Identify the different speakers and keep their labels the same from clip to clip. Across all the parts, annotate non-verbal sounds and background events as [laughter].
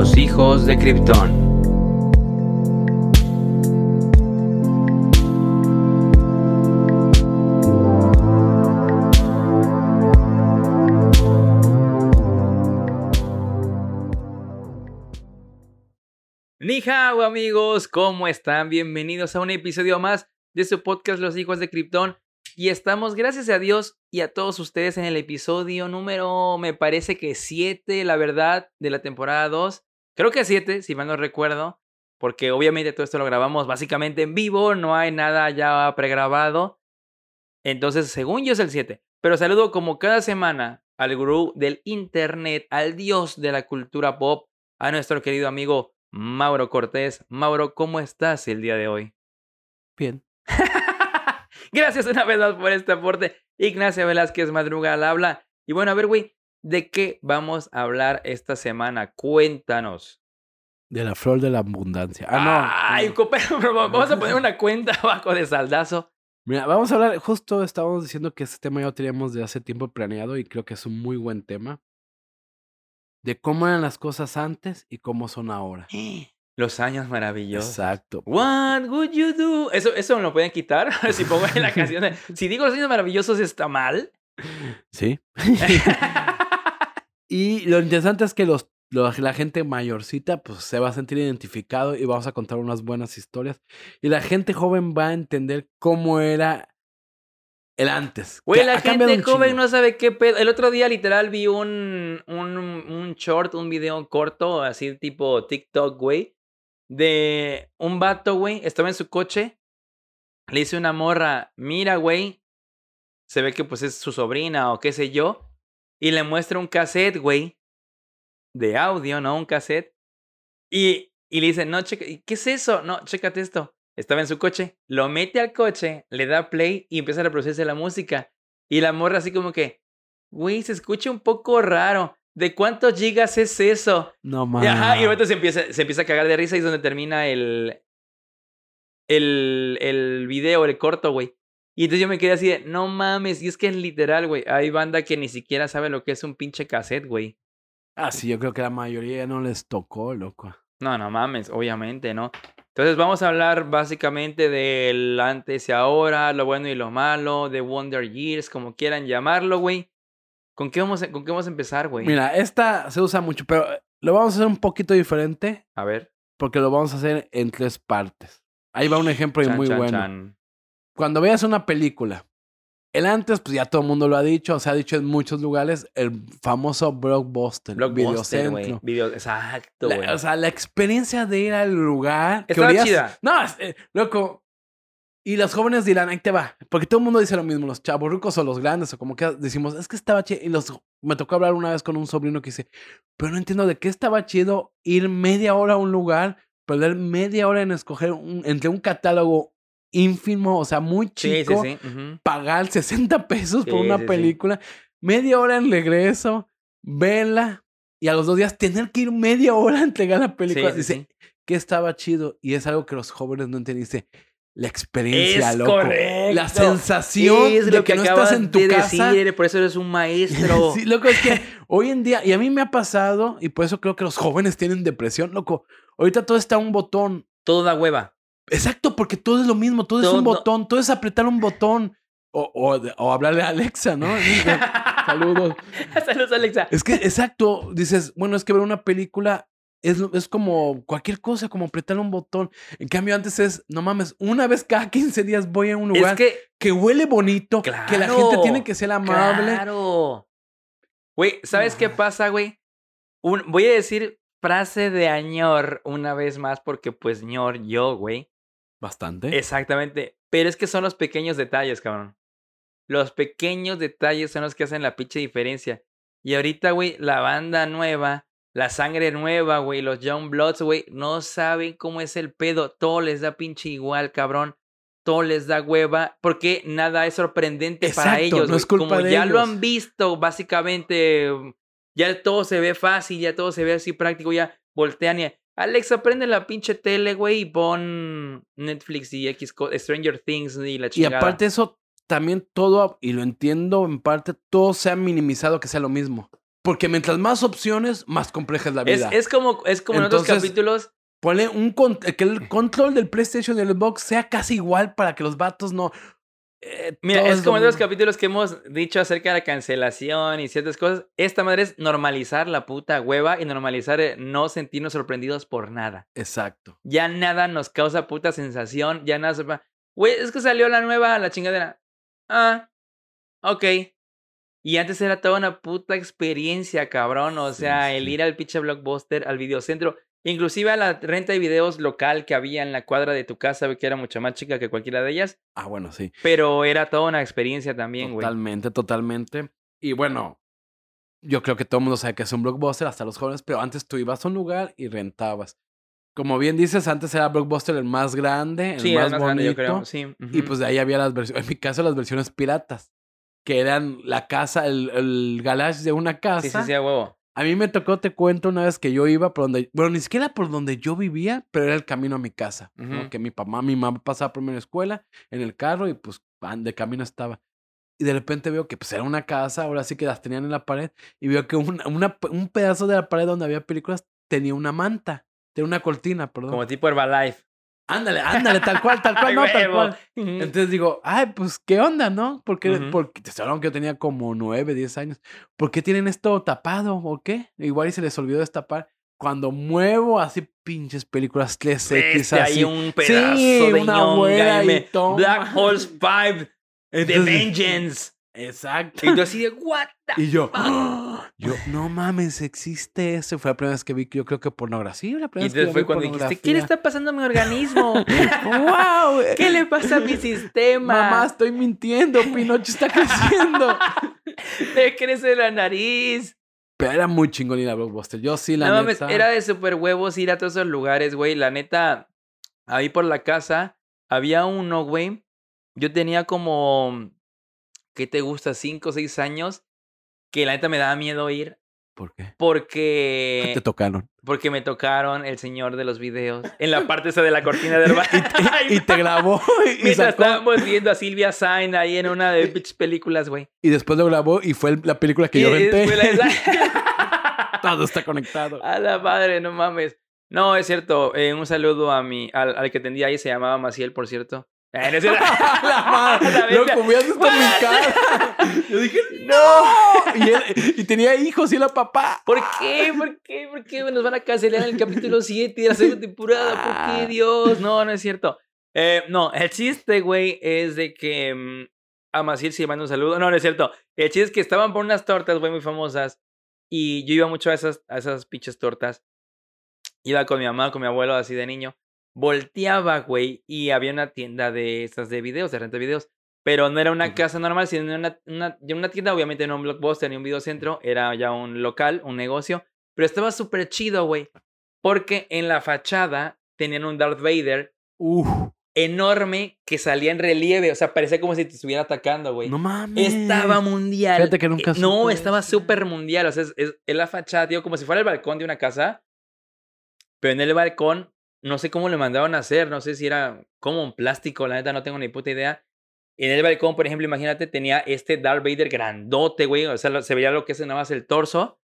Speaker 1: Los hijos de Krypton. Ni hao, amigos, ¿cómo están? Bienvenidos a un episodio más de su podcast Los hijos de Krypton. Y estamos, gracias a Dios y a todos ustedes, en el episodio número, me parece que 7, la verdad, de la temporada 2. Creo que 7, si mal no recuerdo, porque obviamente todo esto lo grabamos básicamente en vivo, no hay nada ya pregrabado. Entonces, según yo es el 7. Pero saludo como cada semana al gurú del internet, al dios de la cultura pop, a nuestro querido amigo Mauro Cortés. Mauro, ¿cómo estás el día de hoy?
Speaker 2: Bien. [laughs]
Speaker 1: Gracias una vez más por este aporte. Ignacia Velázquez Madruga al habla. Y bueno, a ver, güey, ¿de qué vamos a hablar esta semana? Cuéntanos.
Speaker 2: De la flor de la abundancia. Ah,
Speaker 1: no. Ay, [laughs] pero vamos a poner [laughs] una cuenta abajo de saldazo.
Speaker 2: Mira, vamos a hablar, justo estábamos diciendo que este tema ya lo teníamos de hace tiempo planeado y creo que es un muy buen tema. De cómo eran las cosas antes y cómo son ahora.
Speaker 1: Los años maravillosos.
Speaker 2: Exacto.
Speaker 1: What would you do? Eso, eso me lo pueden quitar. [laughs] si pongo en la canción. si digo los años maravillosos está mal.
Speaker 2: Sí. Y lo interesante es que los, la gente mayorcita pues se va a sentir identificado y vamos a contar unas buenas historias. Y la gente joven va a entender cómo era el antes.
Speaker 1: Güey, la gente joven no sabe qué pedo. El otro día literal vi un, un, un short, un video corto, así tipo TikTok, güey de un vato, güey, estaba en su coche, le dice una morra, mira, güey, se ve que pues es su sobrina o qué sé yo, y le muestra un cassette, güey, de audio, ¿no? Un cassette. Y, y le dice, no, checa, ¿qué es eso? No, chécate esto. Estaba en su coche, lo mete al coche, le da play y empieza a reproducirse la música. Y la morra así como que, güey, se escucha un poco raro. ¿De cuántos gigas es eso?
Speaker 2: No mames.
Speaker 1: Ajá, y luego se empieza, se empieza a cagar de risa y es donde termina el. El, el video, el corto, güey. Y entonces yo me quedé así de, no mames, y es que es literal, güey. Hay banda que ni siquiera sabe lo que es un pinche cassette, güey.
Speaker 2: Ah, sí, yo creo que la mayoría no les tocó, loco.
Speaker 1: No, no mames, obviamente, ¿no? Entonces vamos a hablar básicamente del antes y ahora, lo bueno y lo malo, de Wonder Years, como quieran llamarlo, güey. ¿Con qué vamos a, con qué vamos a empezar, güey?
Speaker 2: Mira, esta se usa mucho, pero eh, lo vamos a hacer un poquito diferente.
Speaker 1: A ver.
Speaker 2: Porque lo vamos a hacer en tres partes. Ahí va un ejemplo muy bueno. Cuando veas una película, el antes, pues ya todo el mundo lo ha dicho, se ha dicho en muchos lugares, el famoso blockbuster,
Speaker 1: blockbuster videocentro. Video, exacto, güey.
Speaker 2: O sea, la experiencia de ir al lugar.
Speaker 1: Está chida.
Speaker 2: No, eh, loco, y los jóvenes dirán, ahí te va. Porque todo el mundo dice lo mismo, los chavos ricos o los grandes, o como que decimos, es que estaba chido. Y los, me tocó hablar una vez con un sobrino que dice, pero no entiendo de qué estaba chido ir media hora a un lugar, perder media hora en escoger entre un catálogo ínfimo, o sea, muy chico, pagar 60 pesos por una película, media hora en regreso, verla, y a los dos días tener que ir media hora a entregar la película. dice, que estaba chido. Y es algo que los jóvenes no entienden. Dice, la experiencia,
Speaker 1: es
Speaker 2: loco.
Speaker 1: Correcto.
Speaker 2: La sensación
Speaker 1: es
Speaker 2: de
Speaker 1: lo
Speaker 2: que, no estás en tu
Speaker 1: de
Speaker 2: casa.
Speaker 1: Decir, por eso eres un maestro. [laughs]
Speaker 2: sí, loco, es que hoy en día, y a mí me ha pasado, y por eso creo que los jóvenes tienen depresión, loco. Ahorita todo está un botón.
Speaker 1: Todo da hueva.
Speaker 2: Exacto, porque todo es lo mismo, todo, es un botón, todo es apretar un botón. O, o, o hablarle a Alexa, ¿no? [laughs] Saludos.
Speaker 1: Saludos, Alexa.
Speaker 2: Es que, exacto, dices, bueno, es que ver una película es, es, como cualquier cosa, como apretar un botón. En cambio, antes es, no mames, una vez cada 15 días voy a un lugar
Speaker 1: que,
Speaker 2: que huele bonito, que la gente tiene que ser amable.
Speaker 1: Claro. Güey, ¿sabes qué pasa, güey? voy a decir frase de añor una vez más, porque pues ñor yo, güey.
Speaker 2: Bastante.
Speaker 1: Exactamente. Pero es que son los pequeños detalles, cabrón. Los pequeños detalles son los que hacen la pinche diferencia. Y ahorita, güey, la banda nueva la sangre nueva, güey, los Young Bloods, güey, no saben cómo es el pedo. Todo les da pinche igual, cabrón. Todo les da hueva, porque nada es sorprendente para ellos.
Speaker 2: No es culpa
Speaker 1: Como
Speaker 2: de
Speaker 1: ya
Speaker 2: ellos.
Speaker 1: lo han visto, básicamente, ya todo se ve fácil, ya todo se ve así práctico, ya voltean y Alexa, prende la pinche tele, güey, y pon Netflix y X, Stranger Things y la chingada.
Speaker 2: Y aparte eso, también todo, y lo entiendo en parte, todo se ha minimizado que sea lo mismo. Porque mientras más opciones, más compleja es la vida.
Speaker 1: es como, es como en otros capítulos.
Speaker 2: Ponle un que el control del PlayStation y el Xbox sea casi igual para que los vatos no. Eh,
Speaker 1: Mira,
Speaker 2: todo
Speaker 1: es como en
Speaker 2: lo
Speaker 1: otros
Speaker 2: mismo.
Speaker 1: capítulos que hemos dicho acerca de la cancelación y ciertas cosas. Esta madre es normalizar la puta hueva y normalizar eh, no sentirnos sorprendidos por nada.
Speaker 2: Exacto.
Speaker 1: Ya nada nos causa puta sensación. Ya nada. Güey, es que salió la nueva, la chingadera. Ah, ok. Y antes era toda una puta experiencia, cabrón. O
Speaker 2: Sí,
Speaker 1: sea, el ir al pinche blockbuster, al videocentro. Inclusive a la renta de videos local que había en la cuadra de tu casa, que era mucho más chica que cualquiera de ellas.
Speaker 2: Ah, bueno, sí.
Speaker 1: Pero era toda una experiencia también, güey.
Speaker 2: Totalmente, totalmente. Y bueno, yo creo que todo el mundo sabe que es un blockbuster, hasta los jóvenes, pero antes tú ibas a un lugar y rentabas. Como bien dices, antes era blockbuster el más grande, el
Speaker 1: Sí,
Speaker 2: más
Speaker 1: era más
Speaker 2: bonito.
Speaker 1: grande, yo creo. Sí.
Speaker 2: Y pues de ahí había las versiones, en mi caso las versiones piratas, que eran la casa, el, el garage de una casa.
Speaker 1: Sí, sí, sí, a huevo.
Speaker 2: A mí me tocó, te cuento, una vez que yo iba por donde, bueno, ni siquiera por donde yo vivía, pero era el camino a mi casa. Que mi papá, mi mamá pasaba por mi escuela en el carro y pues de camino estaba. Y de repente veo que pues era una casa, ahora sí que las tenían en la pared, y veo que una, una- un pedazo de la pared donde había películas tenía una manta, tenía una cortina, perdón.
Speaker 1: Como tipo Herbalife.
Speaker 2: Ándale, ándale, tal cual, tal cual, no, tal cual. Entonces digo, ay, pues, ¿qué onda, no? Porque, porque te hablando que yo tenía como nueve, diez años. ¿Por qué tienen esto tapado o qué? Igual y se les olvidó destapar. Cuando muevo así pinches películas 3X
Speaker 1: Este,
Speaker 2: así.
Speaker 1: hay un pedazo
Speaker 2: Sí,
Speaker 1: de
Speaker 2: una
Speaker 1: y me-. Black Holes [laughs] 5 The
Speaker 2: Entonces-
Speaker 1: Vengeance.
Speaker 2: Exacto.
Speaker 1: Y tú así de, what the
Speaker 2: Y yo, [gasps] yo, no mames, existe eso. Fue la primera vez que vi, yo creo que pornografía. La
Speaker 1: Y
Speaker 2: primera vez que
Speaker 1: entonces
Speaker 2: yo
Speaker 1: fue cuando dijiste, ¿qué le está pasando a mi organismo? [laughs]
Speaker 2: ¡Wow! [laughs]
Speaker 1: ¿Qué le pasa a mi sistema?
Speaker 2: Mamá, estoy mintiendo. Pinocho está creciendo. [laughs]
Speaker 1: Me crece la nariz.
Speaker 2: Pero era muy chingón ir a Blockbuster. Yo sí, la
Speaker 1: no mames,
Speaker 2: neta.
Speaker 1: era de super huevos ir a todos esos lugares, güey. La neta, ahí por la casa había uno, güey. Yo tenía como, ¿qué te gusta? Cinco o seis años. Que la neta me daba miedo ir.
Speaker 2: ¿Por qué?
Speaker 1: Porque,
Speaker 2: Te tocaron.
Speaker 1: porque me tocaron el señor de los videos. En la parte [laughs] esa de la cortina del bar.
Speaker 2: Y te [laughs] grabó [laughs] y,
Speaker 1: Mientras
Speaker 2: sacó.
Speaker 1: estábamos viendo a Silvia Sainz ahí en una de películas, güey.
Speaker 2: Y después lo grabó y fue la película que yo renté.
Speaker 1: la-
Speaker 2: Todo está conectado.
Speaker 1: A la madre, no mames. No, es cierto. eh, un saludo a mi, al, al que atendía ahí, se llamaba Maciel, por cierto. Eh, no es cierto. [laughs] [laughs]
Speaker 2: la madre. Loco, visto mi cara. [laughs] Yo dije, no. Y, él- y tenía hijos y era papá.
Speaker 1: ¿Por qué? ¿Por qué? ¿Por qué nos van a cancelar en el capítulo 7 de la segunda temporada? ¿Por qué, Dios? No, no es cierto. Eh, no, el chiste, güey, es de que mm, a Maciel sí le mando un saludo. No, no es cierto. El chiste es que estaban por unas tortas, güey, muy famosas. Y yo iba mucho a esas, a esas pinches tortas. Iba con mi mamá, con mi abuelo, así de niño. Volteaba, güey, y había una tienda de esas de videos, de renta de videos. Pero no era una
Speaker 2: Ujú.
Speaker 1: casa normal, sino una, una, una tienda, obviamente no un blockbuster ni un videocentro, era ya un local, un negocio. Pero estaba súper chido, güey. Porque en la fachada tenían un Darth Vader
Speaker 2: Uf,
Speaker 1: enorme que salía en relieve. O sea, parecía como si te estuviera atacando, güey.
Speaker 2: no mames.
Speaker 1: Estaba mundial.
Speaker 2: Fíjate que nunca
Speaker 1: Eh, No,
Speaker 2: supe
Speaker 1: estaba súper mundial. O sea, es, es, es la fachada, tío, como si fuera el balcón de una casa. Pero en el balcón, no sé cómo le mandaban a hacer. No sé si era como un plástico, la neta, no tengo ni puta idea. En el balcón, por ejemplo, imagínate, tenía este Darth Vader grandote, güey. O sea, se veía lo que es nada más el torso.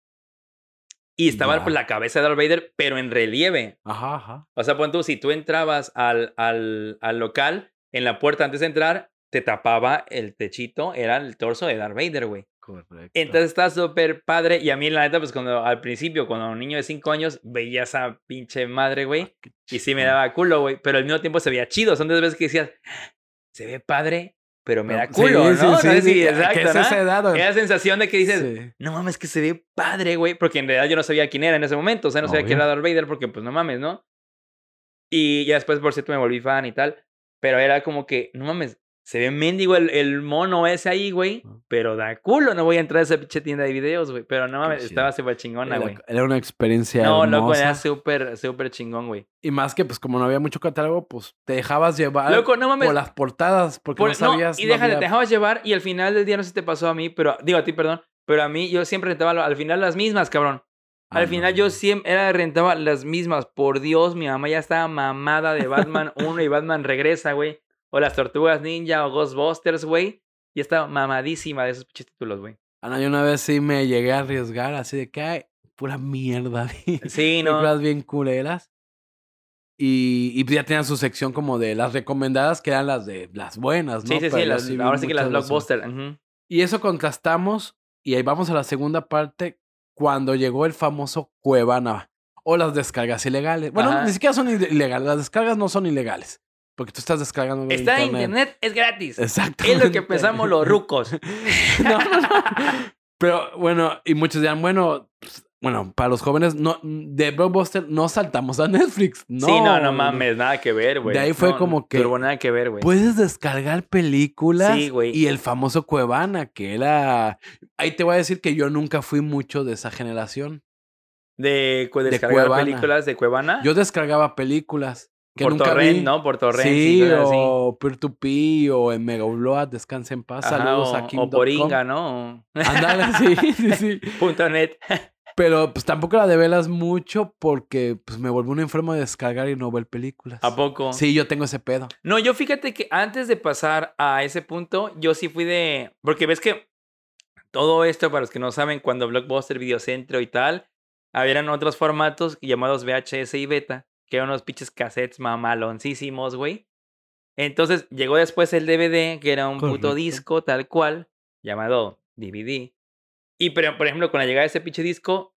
Speaker 1: Y estaba pues, la cabeza de Darth Vader, pero en relieve.
Speaker 2: Ajá, ajá.
Speaker 1: O sea, pon tú, si tú entrabas al, al, al local, en la puerta antes de entrar, te tapaba el techito, era el torso de Darth Vader, güey.
Speaker 2: Correcto.
Speaker 1: Entonces está súper padre. Y a mí, la neta, pues cuando al principio, cuando un niño de 5 años, veía esa pinche madre, güey.
Speaker 2: Qué
Speaker 1: Y sí me daba culo, güey. Pero al mismo tiempo se veía chido. Son esas veces que decías, se ve padre, pero me da culo,
Speaker 2: sí,
Speaker 1: ¿no?
Speaker 2: sí,
Speaker 1: No sé
Speaker 2: sí,
Speaker 1: si-
Speaker 2: que-
Speaker 1: exacto,
Speaker 2: que es
Speaker 1: ¿no?
Speaker 2: esa edad.
Speaker 1: Era la sensación de que dices, no mames, que se ve padre, güey. Porque en realidad yo no sabía quién era en ese momento. O sea, no sabía quién
Speaker 2: Obvio.
Speaker 1: era Darth Vader porque, pues, no mames, ¿no? Y ya después, por cierto, me volví fan y tal. Pero era como que, no mames, se ve mendigo el, el mono ese ahí, güey. Pero da culo, no voy a entrar a esa pinche tienda de videos, güey. Pero no mames, estaba súper chingona, güey.
Speaker 2: era una experiencia
Speaker 1: No, loco,
Speaker 2: hermosa.
Speaker 1: era súper, súper chingón, güey.
Speaker 2: Y más que, pues, como no había mucho catálogo, pues, te dejabas llevar
Speaker 1: Loco, no mames.
Speaker 2: por las portadas, porque
Speaker 1: Por-
Speaker 2: no sabías...
Speaker 1: y
Speaker 2: no
Speaker 1: déjate,
Speaker 2: había-
Speaker 1: te dejabas llevar y al final del día no sé si te pasó a mí, pero digo a ti, perdón, pero a mí yo siempre rentaba al final las mismas, cabrón.
Speaker 2: Ah,
Speaker 1: Al final
Speaker 2: no,
Speaker 1: yo siempre era rentaba las mismas. Por Dios, mi mamá ya estaba mamada de Batman 1 y Batman regresa, güey. O las Tortugas Ninja o Ghostbusters, güey. Y estaba mamadísima de esos pinches títulos, güey.
Speaker 2: Ah, no, yo una vez sí me llegué a arriesgar, así de que hay pura mierda. [laughs]
Speaker 1: Sí, no.
Speaker 2: Películas bien culeras. Y, y ya tenían su sección como de las recomendadas, que eran las de las buenas, ¿no?
Speaker 1: Sí, sí,
Speaker 2: Pero
Speaker 1: sí, las- ahora sí que las
Speaker 2: muchas de esas.
Speaker 1: blockbuster. ujú.
Speaker 2: Y eso contrastamos, y ahí vamos a la segunda parte, cuando llegó el famoso Cuevana, o las descargas ilegales. Bueno,
Speaker 1: Ajá.
Speaker 2: ni siquiera son ile- ilegales, las descargas no son ilegales, porque tú estás descargando de
Speaker 1: Está en internet, es gratis.
Speaker 2: Exactamente.
Speaker 1: Es lo que pensamos los rucos. [laughs]
Speaker 2: no, no, no. Pero bueno, y muchos dirán, bueno, pues, bueno, para los jóvenes, no, de Blockbuster no saltamos a Netflix. No,
Speaker 1: sí, no, no mames, nada que ver, güey.
Speaker 2: De ahí fue
Speaker 1: No,
Speaker 2: como que-
Speaker 1: turbo, nada que ver, güey.
Speaker 2: Puedes descargar películas
Speaker 1: Sí, güey.
Speaker 2: y el famoso Cuevana, que era... Ahí te voy a decir que yo nunca fui mucho de esa generación.
Speaker 1: De,
Speaker 2: de
Speaker 1: descargar películas de Cuevana.
Speaker 2: Yo descargaba películas que
Speaker 1: por
Speaker 2: nunca
Speaker 1: torrent,
Speaker 2: vi.
Speaker 1: ¿no? Por torrent.
Speaker 2: sí, o Peer-to-Peer o en Mega Upload, descansa en paz.
Speaker 1: Ajá,
Speaker 2: Saludos
Speaker 1: o,
Speaker 2: a King.
Speaker 1: o por Inga, ¿no?
Speaker 2: Ándale, [laughs] sí, sí, sí.
Speaker 1: Punto net.
Speaker 2: Pero pues tampoco la develas mucho porque pues me volví un enfermo de descargar y no ver películas.
Speaker 1: ¿A poco?
Speaker 2: Sí, yo tengo ese pedo.
Speaker 1: No, yo fíjate que antes de pasar a ese punto, yo sí fui de. Porque ves que todo esto, para los que no saben, cuando Blockbuster, Videocentro y tal, habían otros formatos llamados VHS y Beta, que eran unos pinches cassettes mamaloncísimos, güey. Entonces llegó después el DVD, que era un
Speaker 2: Correcto.
Speaker 1: puto disco tal cual, llamado DVD. Y pero, por ejemplo, con la llegada de ese pinche disco,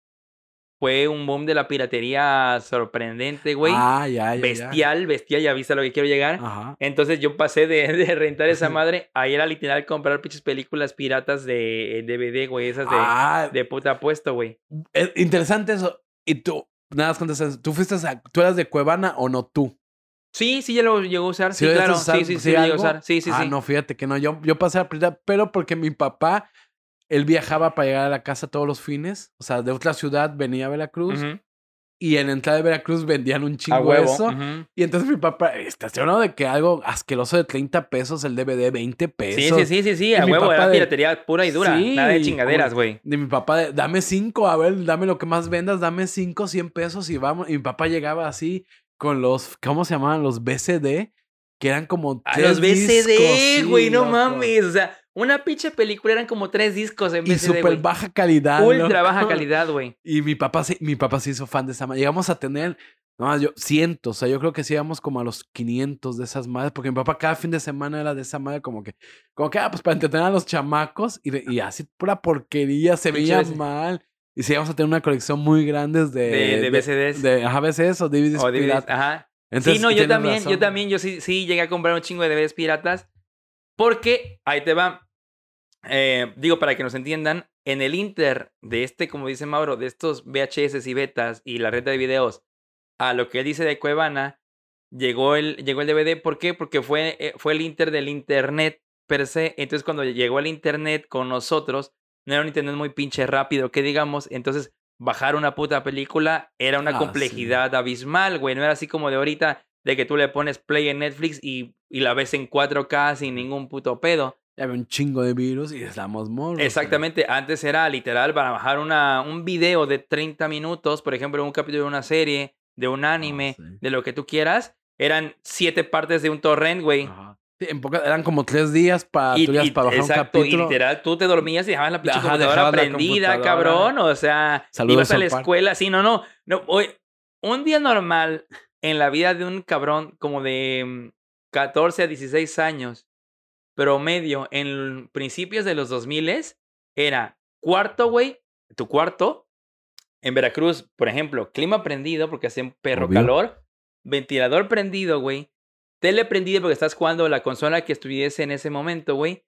Speaker 1: fue un boom de la piratería sorprendente, güey.
Speaker 2: Ah, ya, ya, ya.
Speaker 1: bestial, bestial, ya viste a lo que quiero llegar.
Speaker 2: Ajá.
Speaker 1: Entonces yo pasé de, [laughs] de rentar esa [laughs] madre a ir a literal comprar pinches películas piratas de DVD, güey, esas de,
Speaker 2: Ah,
Speaker 1: de puta puesto, güey.
Speaker 2: es interesante eso. Y tú, nada más contestas, ¿tú fuiste a, tú eras de Cuevana o no tú?
Speaker 1: Sí, sí, ya lo llegó a usar, sí,
Speaker 2: lo
Speaker 1: claro. Sí,
Speaker 2: usar,
Speaker 1: sí,
Speaker 2: sí,
Speaker 1: sí, a usar. Sí, sí,
Speaker 2: ah,
Speaker 1: sí.
Speaker 2: no, fíjate que no, yo, yo pasé a prioridad, pero porque mi papá, él viajaba para llegar a la casa todos los fines, o sea, de otra ciudad venía a Veracruz. Y en entrada de Veracruz vendían un chingo eso. Y entonces mi papá, estacionado de que algo asqueroso de 30 pesos, el DVD 20 pesos.
Speaker 1: Sí, sí, sí, sí, sí, a huevo,
Speaker 2: papá
Speaker 1: era
Speaker 2: de-
Speaker 1: piratería pura y dura.
Speaker 2: Sí,
Speaker 1: Nada de chingaderas, güey.
Speaker 2: De mi papá, de, dame cinco, a ver, dame lo que más vendas, dame cinco, 100 pesos y vamos. Y mi papá llegaba así con los, ¿cómo se llamaban? Los BCD, que eran como
Speaker 1: A
Speaker 2: tres
Speaker 1: los BCD, güey,
Speaker 2: sí,
Speaker 1: no
Speaker 2: loco.
Speaker 1: mames. O sea, una pinche película eran como tres discos en
Speaker 2: Y
Speaker 1: BCD,
Speaker 2: súper
Speaker 1: güey.
Speaker 2: baja calidad.
Speaker 1: Ultra baja [laughs] calidad, güey.
Speaker 2: Y mi papá, sí- mi papá se hizo fan de esa madre. Llegamos a tener, no, yo, cientos. O sea, yo creo que sí íbamos como a los 500 de esas madres. Porque mi papá cada fin de semana era de esa madre como que, como que, ah, pues para entretener a los chamacos. Y, de- y así pura porquería, se veía mal. Y sí íbamos a tener una colección muy grande de...
Speaker 1: De, de BCDs.
Speaker 2: De, ajá, BCDs o DVDs.
Speaker 1: o DVDs. Ajá.
Speaker 2: Entonces,
Speaker 1: sí, no, yo también, yo también, yo sí, sí llegué a comprar un chingo de DVDs piratas. Porque, ahí te va. eh, digo, para que nos entiendan, en el Inter de este, como dice Mauro, de estos VHS y betas y la red de videos, a lo que él dice de Cuevana, llegó el, llegó el DVD. ¿Por qué? Porque fue, eh, fue el Inter del Internet per se. Entonces, cuando llegó el Internet con nosotros, no era un Internet muy pinche rápido, que digamos. Entonces, bajar una puta película era una
Speaker 2: Ah, sí.
Speaker 1: complejidad abismal, güey. No era así como de ahorita, de que tú le pones play en Netflix y, y la ves en 4K sin ningún puto pedo.
Speaker 2: Ya había un chingo de virus y estábamos morros.
Speaker 1: Exactamente, antes era literal para bajar una, un video de 30 minutos, por ejemplo, un capítulo de una serie, de un anime,
Speaker 2: sí.
Speaker 1: de lo que tú quieras, eran siete partes de un torrent, güey.
Speaker 2: Ajá. Sí, en poca- eran como tres días para,
Speaker 1: Y,
Speaker 2: tú ibas
Speaker 1: y-
Speaker 2: para bajar
Speaker 1: exacto,
Speaker 2: un capítulo.
Speaker 1: y literal, tú te dormías y dejabas la pinche computadora prendida,
Speaker 2: computadora.
Speaker 1: cabrón. O sea,
Speaker 2: Saludos
Speaker 1: ibas a la escuela, sí, no, no. no hoy, un día normal en la vida de un cabrón como de mm, 14 a 16 años, promedio, en principios de los 2000 era cuarto, güey, tu cuarto. En Veracruz, por ejemplo, clima prendido porque hacía un perro
Speaker 2: Obvio.
Speaker 1: calor, ventilador prendido, güey, tele prendida porque estás jugando la consola que estuviese en ese momento, güey.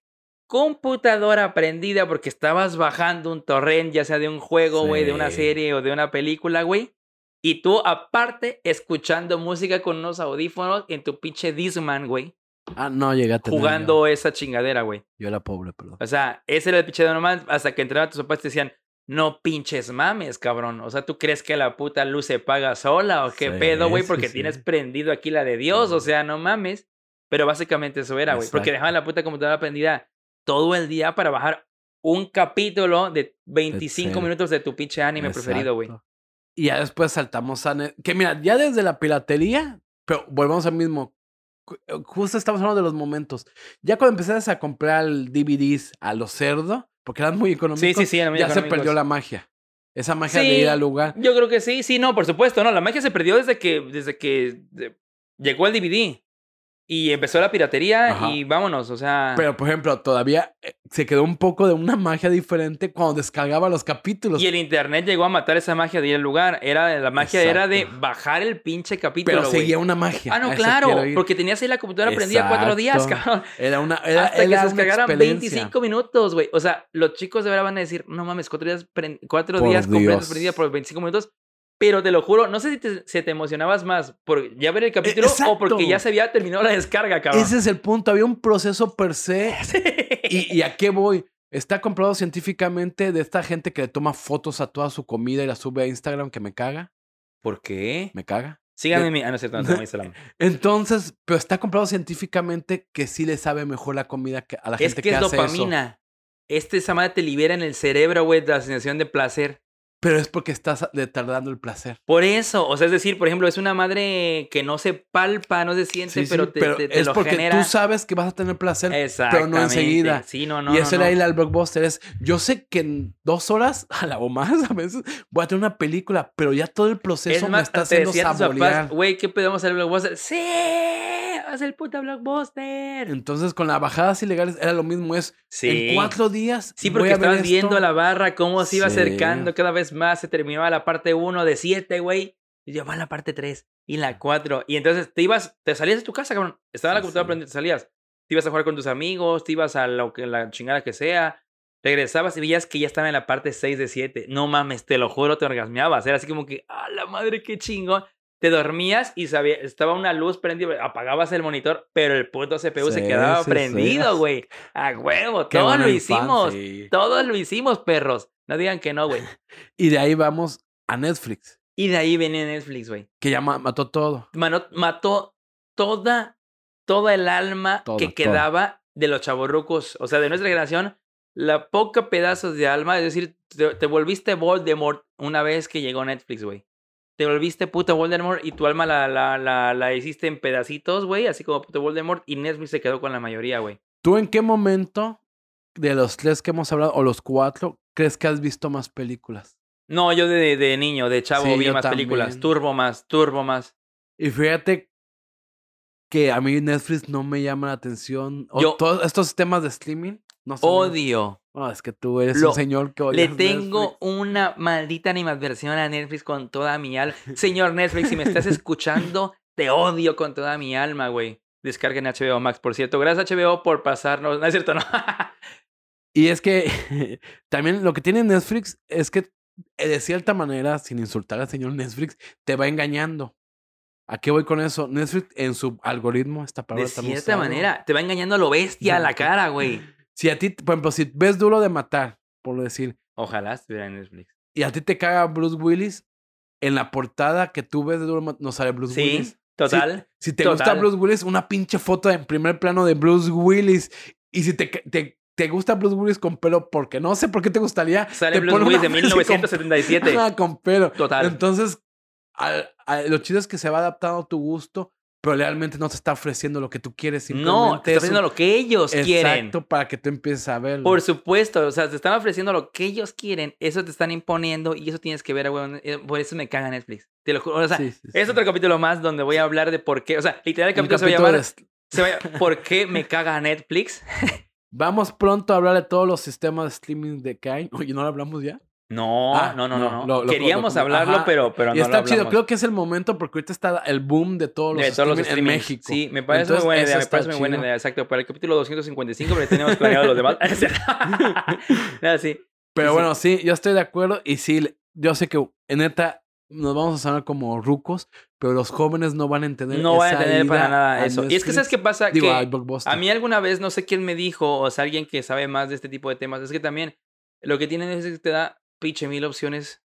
Speaker 1: Computadora prendida porque estabas bajando un torrent, ya sea de un juego, güey, de una serie o de una película, güey. Y tú, aparte, escuchando música con unos audífonos en tu pinche Discman, güey.
Speaker 2: Ah, no, llegué a tener.
Speaker 1: Jugando esa chingadera, güey.
Speaker 2: Yo, era pobre, perdón.
Speaker 1: O sea, ese era el pinche de normal hasta que entraban tus papás y te decían, no pinches mames, cabrón. O sea, ¿tú crees que la puta luz se paga sola o qué
Speaker 2: Sí,
Speaker 1: pedo, güey? Porque
Speaker 2: sí.
Speaker 1: tienes prendido aquí la de Dios. O sea, no mames. Pero básicamente eso era, güey. Porque dejaban la puta computadora prendida todo el día para bajar un capítulo de 25
Speaker 2: serio.
Speaker 1: minutos de tu pinche anime preferido, güey.
Speaker 2: Y ya después saltamos a... Que mira, ya desde la piratería, pero volvemos al mismo. Eh, Justo estamos hablando de los momentos. Ya cuando empezaste a comprar DVDs a los cerdo, porque eran muy económicos,
Speaker 1: Sí, sí, sí, eran muy
Speaker 2: ya se perdió la magia. Esa magia de ir al lugar.
Speaker 1: Yo creo que sí, sí, no, por supuesto, no. La magia se perdió desde que, desde que llegó el DVD y empezó la piratería
Speaker 2: Ajá.
Speaker 1: y vámonos, o sea.
Speaker 2: Pero, por ejemplo, todavía eh, se quedó un poco de una magia diferente cuando descargaba los capítulos.
Speaker 1: y el internet llegó a matar esa magia de ir al lugar. Era, la magia era de bajar el pinche capítulo.
Speaker 2: pero seguía una magia.
Speaker 1: Ah, no,
Speaker 2: a
Speaker 1: claro, porque tenías ahí la computadora prendida cuatro días, cabrón.
Speaker 2: Era una. Era,
Speaker 1: hasta que se descargaran
Speaker 2: experiencia.
Speaker 1: 25 minutos, güey. O sea, los chicos de verdad van a decir, no mames, cuatro días, pren- cuatro
Speaker 2: Por
Speaker 1: días completos prendida por 25 minutos. Pero te lo juro, no sé si te, se te emocionabas más por ya ver el capítulo o
Speaker 2: E,
Speaker 1: porque ya se había terminado la descarga, cabrón.
Speaker 2: Ese es el punto. Había un proceso per se. [laughs] ¿Y, y a qué voy? Está comprobado científicamente de esta gente que le toma fotos a toda su comida y la sube a Instagram que me caga.
Speaker 1: ¿Por qué?
Speaker 2: Me caga.
Speaker 1: Síganme en mi... Ah, no es cierto, no [laughs] Instagram.
Speaker 2: Entonces, pero está comprobado científicamente que sí le sabe mejor la comida que a la
Speaker 1: Es
Speaker 2: gente
Speaker 1: que
Speaker 2: que,
Speaker 1: es
Speaker 2: hace eso.
Speaker 1: dopamina. Este, esa madre te libera en el cerebro, güey, la sensación de placer.
Speaker 2: Pero es porque estás retardando el placer.
Speaker 1: Por eso, o sea, es decir, por ejemplo, es una madre que no se palpa, no se siente,
Speaker 2: Sí, sí,
Speaker 1: pero te,
Speaker 2: es
Speaker 1: lo
Speaker 2: porque
Speaker 1: genera.
Speaker 2: tú sabes que vas a tener placer, pero no enseguida.
Speaker 1: Sí, no, no.
Speaker 2: y
Speaker 1: no,
Speaker 2: eso
Speaker 1: no.
Speaker 2: era ir al blockbuster. Es, yo sé que en dos horas, [laughs] a la o más a veces, voy a tener una película, pero ya todo el proceso
Speaker 1: Es
Speaker 2: me está haciendo saborear.
Speaker 1: güey, ¿qué a hacer el blockbuster? ¡Sí! ¡Haz el puta blockbuster!
Speaker 2: Entonces, con las bajadas ilegales era lo mismo. Es
Speaker 1: Sí.
Speaker 2: en cuatro días.
Speaker 1: Sí, porque estabas viendo la barra, cómo se iba acercando cada vez más. Se terminaba la parte 1 de 7, güey. Y ya va la parte 3 y la 4. Y entonces te ibas, te salías de tu casa, cabrón. Estaba la
Speaker 2: Sí,
Speaker 1: computadora
Speaker 2: sí.
Speaker 1: prendida, te salías. Te ibas a jugar con tus amigos, te ibas a lo que, la chingada que sea. Regresabas y veías que ya estaba en la parte 6 de 7. No mames, te lo juro, te orgasmeabas. Era así como que, ¡ah, la madre, qué chingón! Te dormías y sabía, estaba una luz prendida, apagabas el monitor, pero el puto CPU se quedaba
Speaker 2: sí,
Speaker 1: prendido, güey. A huevo,
Speaker 2: Qué
Speaker 1: todos lo hicimos. Todos lo hicimos, perros. No digan que no, güey. [laughs]
Speaker 2: Y de ahí vamos a Netflix,
Speaker 1: Y de ahí viene Netflix, güey.
Speaker 2: que ya ma- mató todo.
Speaker 1: Mano- Mató toda, toda el alma que quedaba de los chavorrucos. O sea, de nuestra generación, la poca pedazos de alma. Es decir, te, te volviste Voldemort una vez que llegó Netflix, güey. Te volviste puto Voldemort y tu alma la, la, la, la hiciste en pedacitos, güey. Así como puto Voldemort. Y Netflix se quedó con la mayoría, güey.
Speaker 2: ¿Tú en qué momento de los tres que hemos hablado, o los cuatro, crees que has visto más películas?
Speaker 1: No, yo de, de niño, de chavo,
Speaker 2: Sí,
Speaker 1: vi más películas. Turbo más, turbo más.
Speaker 2: Y fíjate que a mí Netflix no me llama la atención. O
Speaker 1: Yo-
Speaker 2: todos estos sistemas de streaming. No
Speaker 1: Odio.
Speaker 2: No, es que tú eres
Speaker 1: Lo-
Speaker 2: un señor que
Speaker 1: Le
Speaker 2: odias
Speaker 1: tengo
Speaker 2: Netflix.
Speaker 1: una maldita animadversión a Netflix con toda mi alma. [laughs] Señor Netflix, si me estás escuchando, te odio con toda mi alma, güey. Descarguen HBO Max, por cierto. Gracias HBO por pasarnos. No es cierto, no. [laughs]
Speaker 2: Y es que [laughs] también lo que tiene Netflix es que eh, de cierta manera, sin insultar al señor Netflix, te va engañando. ¿A qué voy con eso? Netflix en su algoritmo, esta palabra
Speaker 1: De cierta manera, te va engañando a lo bestia a la cara, güey.
Speaker 2: Si a ti, por ejemplo, si ves Duro de Matar, por decir,
Speaker 1: Ojalá estuviera en Netflix.
Speaker 2: y a ti te caga Bruce Willis, en la portada que tú ves de Duro de Matar, no sale Bruce
Speaker 1: Sí,
Speaker 2: Willis.
Speaker 1: total.
Speaker 2: Si te gusta. Bruce Willis, una pinche foto en primer plano de Bruce Willis. Y si te, te, te gusta Bruce Willis con pelo, porque no sé por qué te gustaría.
Speaker 1: Sale
Speaker 2: te
Speaker 1: Bruce Willis de
Speaker 2: frase con-
Speaker 1: 1977. [laughs]
Speaker 2: Ajá, con pelo.
Speaker 1: Total.
Speaker 2: Entonces, al- al- lo chido es que se va adaptando a tu gusto, pero realmente no te está ofreciendo lo que tú quieres.
Speaker 1: No, te está
Speaker 2: es
Speaker 1: ofreciendo lo que ellos quieren.
Speaker 2: Exacto, para que tú empieces a verlo.
Speaker 1: Por supuesto, o sea, te están ofreciendo lo que ellos quieren, eso te están imponiendo y eso tienes que ver, güey. eh, Por eso me caga Netflix. Te lo juro. O sea,
Speaker 2: Sí, sí,
Speaker 1: es
Speaker 2: sí.
Speaker 1: otro capítulo más donde voy a hablar de por qué. O sea, literal, el capítulo, se va llamar. [laughs] se va a- ¿Por qué [laughs] me caga Netflix? [laughs]
Speaker 2: Vamos pronto a hablar de todos los sistemas de streaming de que hay. Oye, ¿no lo hablamos ya?
Speaker 1: No,
Speaker 2: Ah,
Speaker 1: no, no, no.
Speaker 2: no,
Speaker 1: no.
Speaker 2: lo- lo-
Speaker 1: Queríamos
Speaker 2: lo-
Speaker 1: hablarlo,
Speaker 2: ajá.
Speaker 1: pero, pero
Speaker 2: y
Speaker 1: no
Speaker 2: está
Speaker 1: lo
Speaker 2: chido. Creo que es el momento porque ahorita está el boom de todos los,
Speaker 1: de todos los
Speaker 2: streaming en. México.
Speaker 1: Sí, me parece
Speaker 2: Entonces,
Speaker 1: muy buena idea. Me
Speaker 2: está
Speaker 1: parece muy buena idea. Exacto. Para el capítulo 255, pero tenemos planeado los demás. [laughs] Nada, sí.
Speaker 2: Pero
Speaker 1: Sí,
Speaker 2: bueno, sí, yo estoy de acuerdo. Y sí, yo sé que en neta nos vamos a sonar como rucos, pero los jóvenes no van a entender.
Speaker 1: No van a entender para nada eso. Y es que, ¿sabes qué pasa?
Speaker 2: Digo,
Speaker 1: que.
Speaker 2: A
Speaker 1: mí alguna vez, no sé quién me dijo, o sea, alguien que sabe más de este tipo de temas, es que también lo que tienen es que te da pinche mil opciones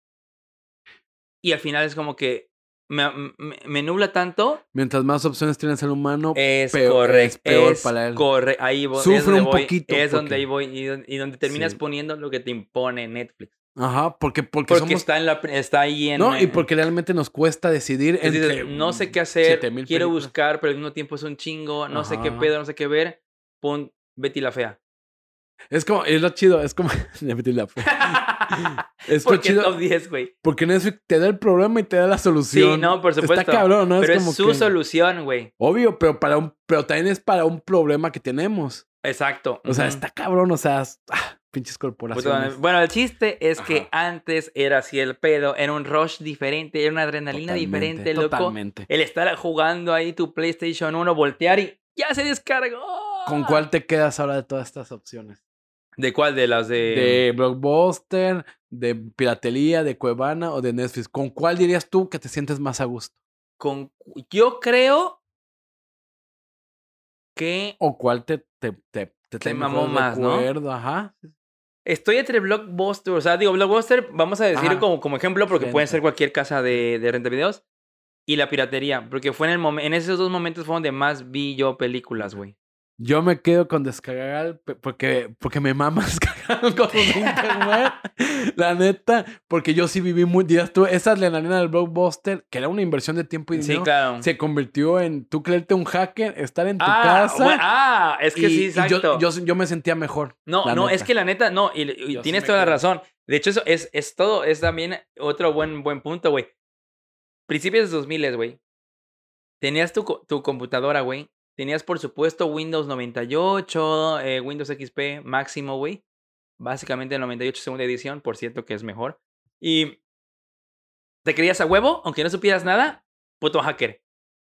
Speaker 1: y al final es como que me, me, me nubla tanto.
Speaker 2: Mientras más opciones tiene el humano,
Speaker 1: Es
Speaker 2: peor-
Speaker 1: correcto.
Speaker 2: es peor
Speaker 1: es
Speaker 2: para él.
Speaker 1: corre- ahí
Speaker 2: Sufre
Speaker 1: es donde
Speaker 2: un
Speaker 1: voy,
Speaker 2: poquito
Speaker 1: Es donde ahí voy y, don- y donde terminas
Speaker 2: Sí.
Speaker 1: poniendo lo que te impone Netflix.
Speaker 2: ajá, porque, porque,
Speaker 1: Porque
Speaker 2: somos.
Speaker 1: está, en la, está ahí en...
Speaker 2: no, y porque realmente nos cuesta decidir entre.
Speaker 1: no sé qué hacer,
Speaker 2: 7000
Speaker 1: quiero
Speaker 2: películas.
Speaker 1: buscar, pero al mismo tiempo es un chingo, no sé qué
Speaker 2: Ajá.
Speaker 1: pedo, no sé qué ver. Pon Betty la Fea.
Speaker 2: Es como, es lo chido, es como. [laughs] [laughs] Es lo
Speaker 1: Porque
Speaker 2: chido.
Speaker 1: top 10, güey.
Speaker 2: Porque Netflix te da el problema y te da la solución.
Speaker 1: Sí, no, por supuesto.
Speaker 2: Está cabrón, ¿no?
Speaker 1: Pero
Speaker 2: es
Speaker 1: es,
Speaker 2: como
Speaker 1: su
Speaker 2: que-
Speaker 1: solución, güey.
Speaker 2: Obvio, pero para un, pero también es para un problema que tenemos.
Speaker 1: Exacto.
Speaker 2: O sea,
Speaker 1: Ujú.
Speaker 2: está cabrón, o sea, es- ah, pinches corporaciones.
Speaker 1: Bueno, el chiste es que
Speaker 2: Ajá.
Speaker 1: antes era así el pedo, era un rush diferente, era una adrenalina
Speaker 2: Totalmente,
Speaker 1: diferente, loco.
Speaker 2: Totalmente.
Speaker 1: El estar jugando ahí tu PlayStation 1, voltear y ya se descargó.
Speaker 2: ¿Con cuál te quedas ahora de todas estas opciones?
Speaker 1: ¿De cuál? De las de.
Speaker 2: ¿De Blockbuster, de Piratería, de Cuevana o de Netflix? ¿Con cuál dirías tú que te sientes más a gusto?
Speaker 1: Con... Yo creo que
Speaker 2: ¿O cuál te, te, te, te,
Speaker 1: Te mamó más, ¿no?
Speaker 2: Ajá.
Speaker 1: estoy entre Blockbuster. O sea, digo, Blockbuster, vamos a decir como, como ejemplo, porque pueden ser cualquier casa de, de renta de videos. Y la piratería, porque fue en el momento, en esos dos momentos fue donde más vi yo películas, güey.
Speaker 2: Yo me quedo con descargar porque, porque me mama [laughs] descargar cosas de internet. La neta, porque yo sí viví muy días. Tú, esa adrenalina del blockbuster, que era una inversión de tiempo y
Speaker 1: Sí,
Speaker 2: dinero,
Speaker 1: claro.
Speaker 2: se convirtió en tú creerte un hacker, estar en tu
Speaker 1: ah,
Speaker 2: casa.
Speaker 1: bueno, ah, es que
Speaker 2: y-
Speaker 1: sí, exacto.
Speaker 2: yo, yo, yo me sentía mejor.
Speaker 1: No, no, es que la neta, no, y, y
Speaker 2: Yo sí
Speaker 1: tienes toda la razón. De hecho, eso es, es todo, es también otro buen, buen punto, güey. Principios de 2000, güey. Tenías tu, tu computadora, güey. Tenías, por supuesto, Windows 98, eh, Windows XP máximo, güey. Básicamente el 98 segunda edición, por cierto que es mejor. Y te creías a huevo, aunque no supieras nada, puto hacker.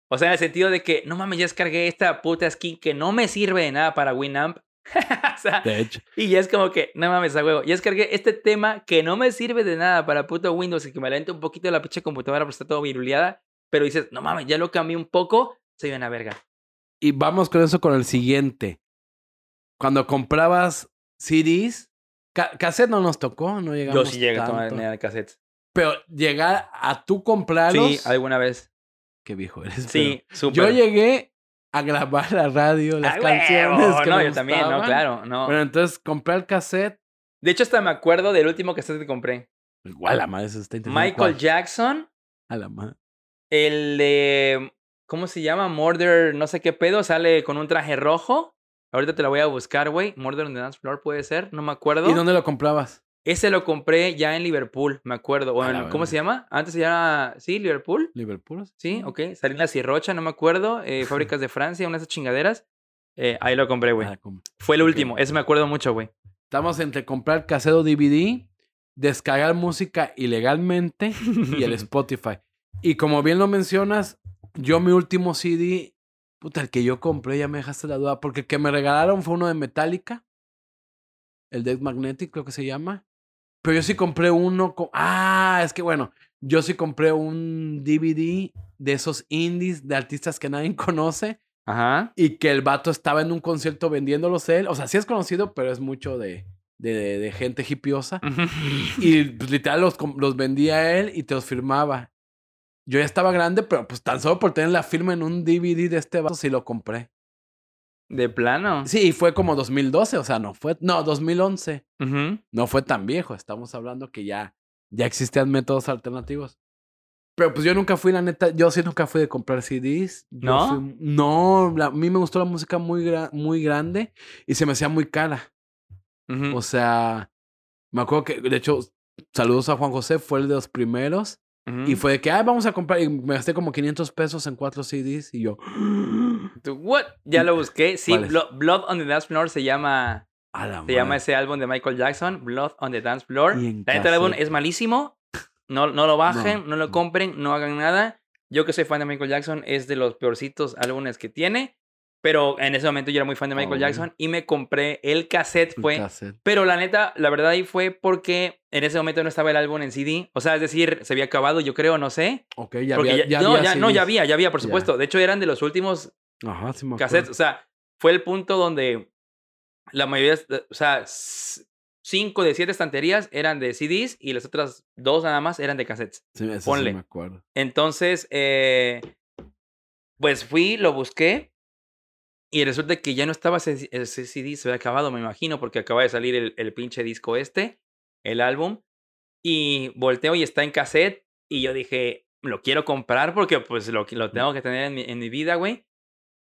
Speaker 1: O sea, en el sentido de que, no mames, ya descargué esta puta skin que no me sirve de nada para Winamp. [laughs] o sea,
Speaker 2: De hecho.
Speaker 1: y ya es como que, no mames, a huevo. Ya descargué este tema que no me sirve de nada para puto Windows y que me lenta un poquito la pinche computadora porque está todo viruleada. Pero dices, no mames, ya lo cambié un poco, soy una verga.
Speaker 2: Y vamos con eso con el siguiente. Cuando comprabas CDs, ca cassette no nos tocó, no
Speaker 1: Yo
Speaker 2: llegamos
Speaker 1: sí llegué a tomar
Speaker 2: tanto.
Speaker 1: nada de cassettes.
Speaker 2: Pero llegar a tú comprarlos.
Speaker 1: Sí, alguna vez.
Speaker 2: Qué viejo eres.
Speaker 1: Sí, súper.
Speaker 2: Yo llegué a grabar la radio, las
Speaker 1: ¡Ah,
Speaker 2: canciones.
Speaker 1: huevo!
Speaker 2: que
Speaker 1: No,
Speaker 2: me
Speaker 1: yo también, no, claro, no.
Speaker 2: Bueno, entonces compré el cassette.
Speaker 1: De hecho, hasta me acuerdo del último cassette que compré.
Speaker 2: Igual, la madre, eso está interesante.
Speaker 1: Michael
Speaker 2: ¿Cuál?
Speaker 1: Jackson,
Speaker 2: A la madre.
Speaker 1: el de. ¿Cómo se llama? Murder, no sé qué pedo, sale con un traje rojo. Ahorita te la voy a buscar, güey. Murder on the Dance Floor puede ser, no me acuerdo.
Speaker 2: ¿Y dónde lo comprabas?
Speaker 1: Ese lo compré ya en Liverpool, me acuerdo. O en-
Speaker 2: la
Speaker 1: ¿Cómo se llama? Antes se llama. ¿Sí? ¿Liverpool?
Speaker 2: ¿Liverpool?
Speaker 1: Sí, ok. Salinas y Rocha, no me acuerdo. eh, [laughs] fábricas de Francia, unas de esas chingaderas. Eh, ahí lo compré, güey.
Speaker 2: Ah, com-
Speaker 1: Fue el último, ese me acuerdo mucho, güey.
Speaker 2: Estamos entre comprar cassette o DVD, descargar música ilegalmente y el [laughs] Spotify. Y como bien lo mencionas, yo mi último CD, puta, el que yo compré, ya me dejaste la duda, porque el que me regalaron fue uno de Metallica, el Death Magnetic, creo que se llama. Pero yo sí compré uno, co- ah, es que bueno, yo sí compré un DVD de esos indies de artistas que nadie [laughs] conoce
Speaker 1: Ajá.
Speaker 2: y que el vato estaba en un concierto vendiéndolos él. O sea, sí es conocido, pero es mucho de, de, de gente hipiosa. Y pues, literal los, los vendía él y te los firmaba. Yo ya estaba grande, pero pues tan solo por tener la firma en un DVD de este vato sí lo compré.
Speaker 1: De plano.
Speaker 2: Sí, y fue como 2012, o sea, no fue, no, 2011.
Speaker 1: Ujú.
Speaker 2: No fue tan viejo, estamos hablando que ya, ya existían métodos alternativos. Pero pues yo nunca fui, la neta, yo sí nunca fui de comprar CDs.
Speaker 1: ¿No?
Speaker 2: fui- no, la- a mí me gustó la música muy, gra- muy grande y se me hacía muy cara. O sea, me acuerdo que, de hecho, saludos a Juan José, fue el de los primeros. Y fue de que, ay, vamos a comprar. Y me gasté como 500 pesos en cuatro CDs. Y yo, [gasps]
Speaker 1: ¿What? Ya lo busqué. Sí, Blood on the Dance Floor se llama.
Speaker 2: a la
Speaker 1: Se llama ese álbum de Michael Jackson, Blood on the Dance Floor. La neta, álbum es malísimo. No, no lo bajen, no,
Speaker 2: No.
Speaker 1: lo compren, no hagan nada. Yo que soy fan de Michael Jackson, es de los peorcitos álbumes que tiene. Pero en ese momento yo era muy fan de Michael
Speaker 2: Obvio.
Speaker 1: Jackson y me compré el cassette.
Speaker 2: El
Speaker 1: Fue
Speaker 2: cassette.
Speaker 1: Pero la neta, la verdad ahí fue porque en ese momento no estaba el álbum en CD. O sea, es decir, se había acabado, yo creo, no sé.
Speaker 2: Ok, ya
Speaker 1: Porque
Speaker 2: había,
Speaker 1: ya-
Speaker 2: ya
Speaker 1: no,
Speaker 2: había
Speaker 1: ya, no, ya
Speaker 2: CDs.
Speaker 1: había, ya había, por supuesto. De hecho, eran de los últimos
Speaker 2: Ajá, sí me acuerdo.
Speaker 1: cassettes. O sea, fue el punto donde la mayoría, o sea, cinco de siete estanterías eran de CDs y las otras dos nada más eran de cassettes.
Speaker 2: Sí, eso sí
Speaker 1: ponle.
Speaker 2: me acuerdo.
Speaker 1: Entonces, eh, pues fui, lo busqué y resulta que ya no estaba ese, ese CD, se había acabado, me imagino, porque acaba de salir el, el pinche disco este, el álbum, y volteo y está en cassette y yo dije, lo quiero comprar porque pues lo, lo tengo que tener en mi, en mi vida, güey.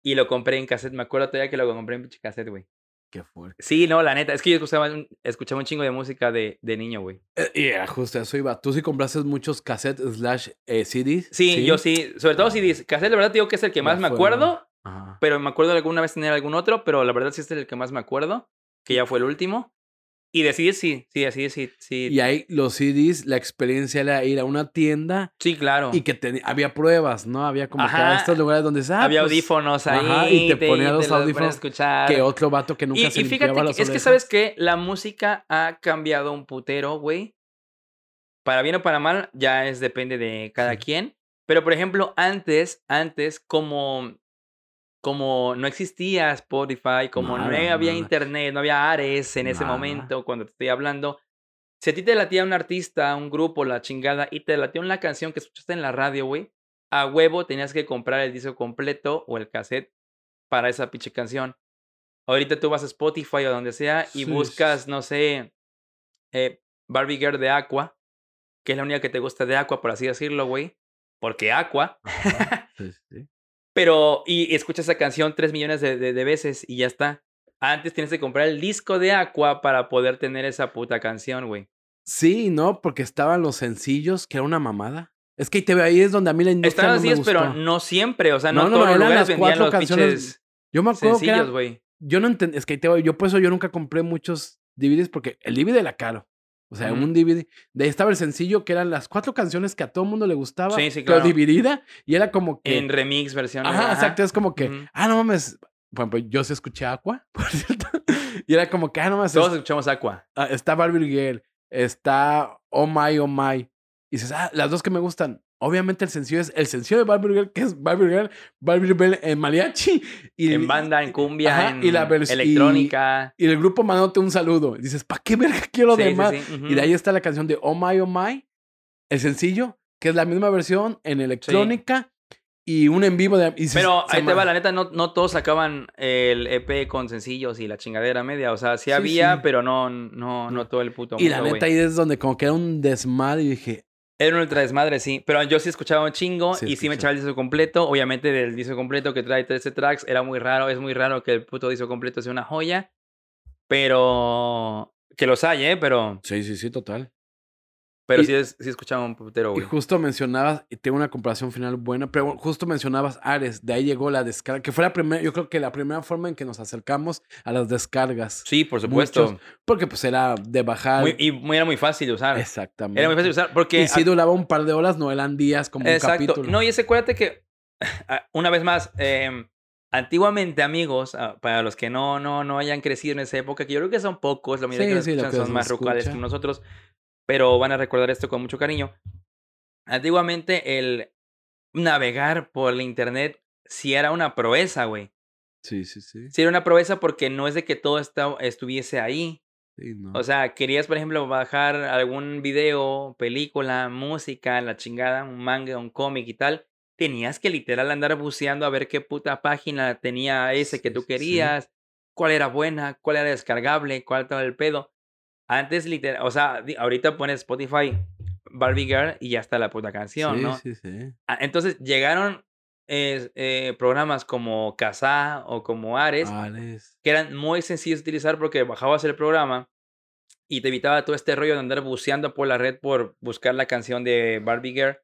Speaker 1: Y lo compré en cassette, me acuerdo todavía que lo compré en pinche cassette, güey.
Speaker 2: Qué fuerte.
Speaker 1: Sí, no, la neta. Es que yo escuchaba un, escuchaba un chingo de música de, de niño, güey.
Speaker 2: Eh, y era justo eso iba. Tú sí compraste muchos cassettes slash eh, CDs.
Speaker 1: Sí, yo sí. Sobre todo si dices, cassette, la verdad digo que es el que más me acuerdo.
Speaker 2: Ajá.
Speaker 1: Pero me acuerdo de alguna vez tener algún otro, pero la verdad sí este es el que más me acuerdo, que ya fue el último. Y de CDs sí, sí, así sí, sí.
Speaker 2: Y ahí los CDs, la experiencia era ir a una tienda
Speaker 1: Sí, claro.
Speaker 2: y que te- había pruebas, ¿no? Había como que
Speaker 1: Ajá.
Speaker 2: a estos lugares donde ah,
Speaker 1: Había
Speaker 2: pues,
Speaker 1: audífonos ahí.
Speaker 2: ajá, y te ponía los audífonos
Speaker 1: escuchar.
Speaker 2: que otro vato que nunca
Speaker 1: y,
Speaker 2: se
Speaker 1: y fíjate, que-
Speaker 2: las
Speaker 1: es que sabes que la música ha cambiado un putero, güey. Para bien o para mal, ya es depende de cada
Speaker 2: Sí.
Speaker 1: quien. Pero, por ejemplo, antes, antes, como, como no existía Spotify, como no había
Speaker 2: nada.
Speaker 1: internet, no había Ares en ese momento, cuando te estoy hablando. Si a ti te latía un artista, un grupo, la chingada, y te latía una canción que escuchaste en la radio, güey, a huevo tenías que comprar el disco completo o el cassette para esa pinche canción. Ahorita tú vas a Spotify o donde sea y
Speaker 2: Sí,
Speaker 1: buscas, no sé, eh, Barbie Girl de Aqua, que es la única que te gusta de Aqua, por así decirlo, güey. Porque Aqua.
Speaker 2: Ajá, sí, sí.
Speaker 1: Pero, y, y escuchas esa canción tres millones de, de- de veces y ya está. Antes tienes que comprar el disco de Aqua para poder tener esa puta canción, güey.
Speaker 2: Sí, no, porque estaban los sencillos, que era una mamada. Es que ahí te ve- ahí es donde a mí la industria
Speaker 1: Están
Speaker 2: no
Speaker 1: así,
Speaker 2: me
Speaker 1: pero
Speaker 2: gustó.
Speaker 1: no siempre. O sea, no,
Speaker 2: No, no,
Speaker 1: todos
Speaker 2: no, eran
Speaker 1: lugares
Speaker 2: las cuatro
Speaker 1: los
Speaker 2: canciones Yo me acuerdo que era-
Speaker 1: sencillos,
Speaker 2: yo no entendí, es que te voy, yo por eso yo nunca compré muchos DVDs porque el DVD era caro. O sea,
Speaker 1: Ujú.
Speaker 2: un DVD. De ahí estaba el sencillo que eran las cuatro canciones que a todo el mundo le gustaba,
Speaker 1: Sí, sí,
Speaker 2: pero
Speaker 1: claro.
Speaker 2: dividida y era como que
Speaker 1: En remix versiones.
Speaker 2: Ajá, exacto, es como que, ah, no mames. Bueno, pues yo sí escuché Aqua, [laughs] por cierto. Y era como que, ah, no mames,
Speaker 1: Todos
Speaker 2: es-
Speaker 1: escuchamos Aqua.
Speaker 2: ah, está Barbie Girl, está Oh My, Oh My. Y dices, ah, las dos que me gustan. Obviamente el sencillo es el sencillo de Barbie Girl, que es Barbie Girl, Barbie Girl en mariachi. Y,
Speaker 1: en banda, en cumbia,
Speaker 2: Ajá,
Speaker 1: en
Speaker 2: y la y-
Speaker 1: electrónica.
Speaker 2: Y el grupo mandándote un saludo. Y dices, ¿para qué verga quiero
Speaker 1: Sí,
Speaker 2: de
Speaker 1: sí,
Speaker 2: más?
Speaker 1: sí, ujú.
Speaker 2: Y de ahí está la canción de Oh My, Oh My, el sencillo, que es la misma versión en electrónica y un en vivo de. y
Speaker 1: Pero
Speaker 2: se
Speaker 1: ahí te va, la neta, no, no todos sacaban el EP con sencillos y la chingadera media. O sea, sí,
Speaker 2: Sí,
Speaker 1: había,
Speaker 2: sí.
Speaker 1: pero no, no, no todo el puto
Speaker 2: Y la neta, ahí es donde como que era un desmadre y dije,
Speaker 1: Era un ultra desmadre, sí. Pero yo sí escuchaba un chingo
Speaker 2: Sí,
Speaker 1: y sí me echaba el disco completo. Obviamente, del disco completo que trae 13 tracks, era muy raro. Es muy raro que el puto disco completo sea una joya. Pero. Que los hay, ¿eh? Pero.
Speaker 2: sí, sí, sí, total.
Speaker 1: Pero
Speaker 2: Y-
Speaker 1: sí, es- sí escuchaba un putero,
Speaker 2: Y
Speaker 1: güey.
Speaker 2: justo mencionabas, y tengo una comparación final buena, pero justo mencionabas Ares, de ahí llegó la descarga, que fue la primera, yo creo que la primera forma en que nos acercamos a las descargas.
Speaker 1: Sí, por supuesto.
Speaker 2: Muchos. Porque pues era de bajar.
Speaker 1: Muy- y muy- era muy fácil de usar.
Speaker 2: Exactamente.
Speaker 1: Era muy fácil de usar. Porque.
Speaker 2: Y si duraba un par de horas, no eran días como un
Speaker 1: Exacto.
Speaker 2: capítulo.
Speaker 1: No, y ese acuérdate que, [laughs] ah, una vez más, eh, antiguamente, amigos, ah, para los que no, no, no hayan crecido en esa época, que yo creo que son pocos, la mayoría
Speaker 2: Sí,
Speaker 1: que
Speaker 2: sí, que
Speaker 1: son más rucales que nosotros, pero van a recordar esto con mucho cariño. Antiguamente, el navegar por la internet sí era una proeza, güey.
Speaker 2: Sí, sí, sí.
Speaker 1: Sí era una proeza porque no es de que todo estuviese ahí.
Speaker 2: Sí, no.
Speaker 1: O sea, querías, por ejemplo, bajar algún video, película, música, la chingada, un manga, un cómic y tal. Tenías que literal andar buceando a ver qué puta página tenía ese que tú
Speaker 2: sí, sí.
Speaker 1: querías, cuál era buena, cuál era descargable, cuál todo el pedo. Antes, literal, o sea, ahorita pones Spotify Barbie Girl y ya está la puta canción,
Speaker 2: sí,
Speaker 1: ¿no?
Speaker 2: sí, sí.
Speaker 1: Ah, Entonces llegaron eh, eh, programas como Kazaa o como Ares
Speaker 2: Ares.
Speaker 1: que eran muy sencillos de utilizar porque bajabas el programa y te evitaba todo este rollo de andar buceando por la red por buscar la canción de Barbie Girl.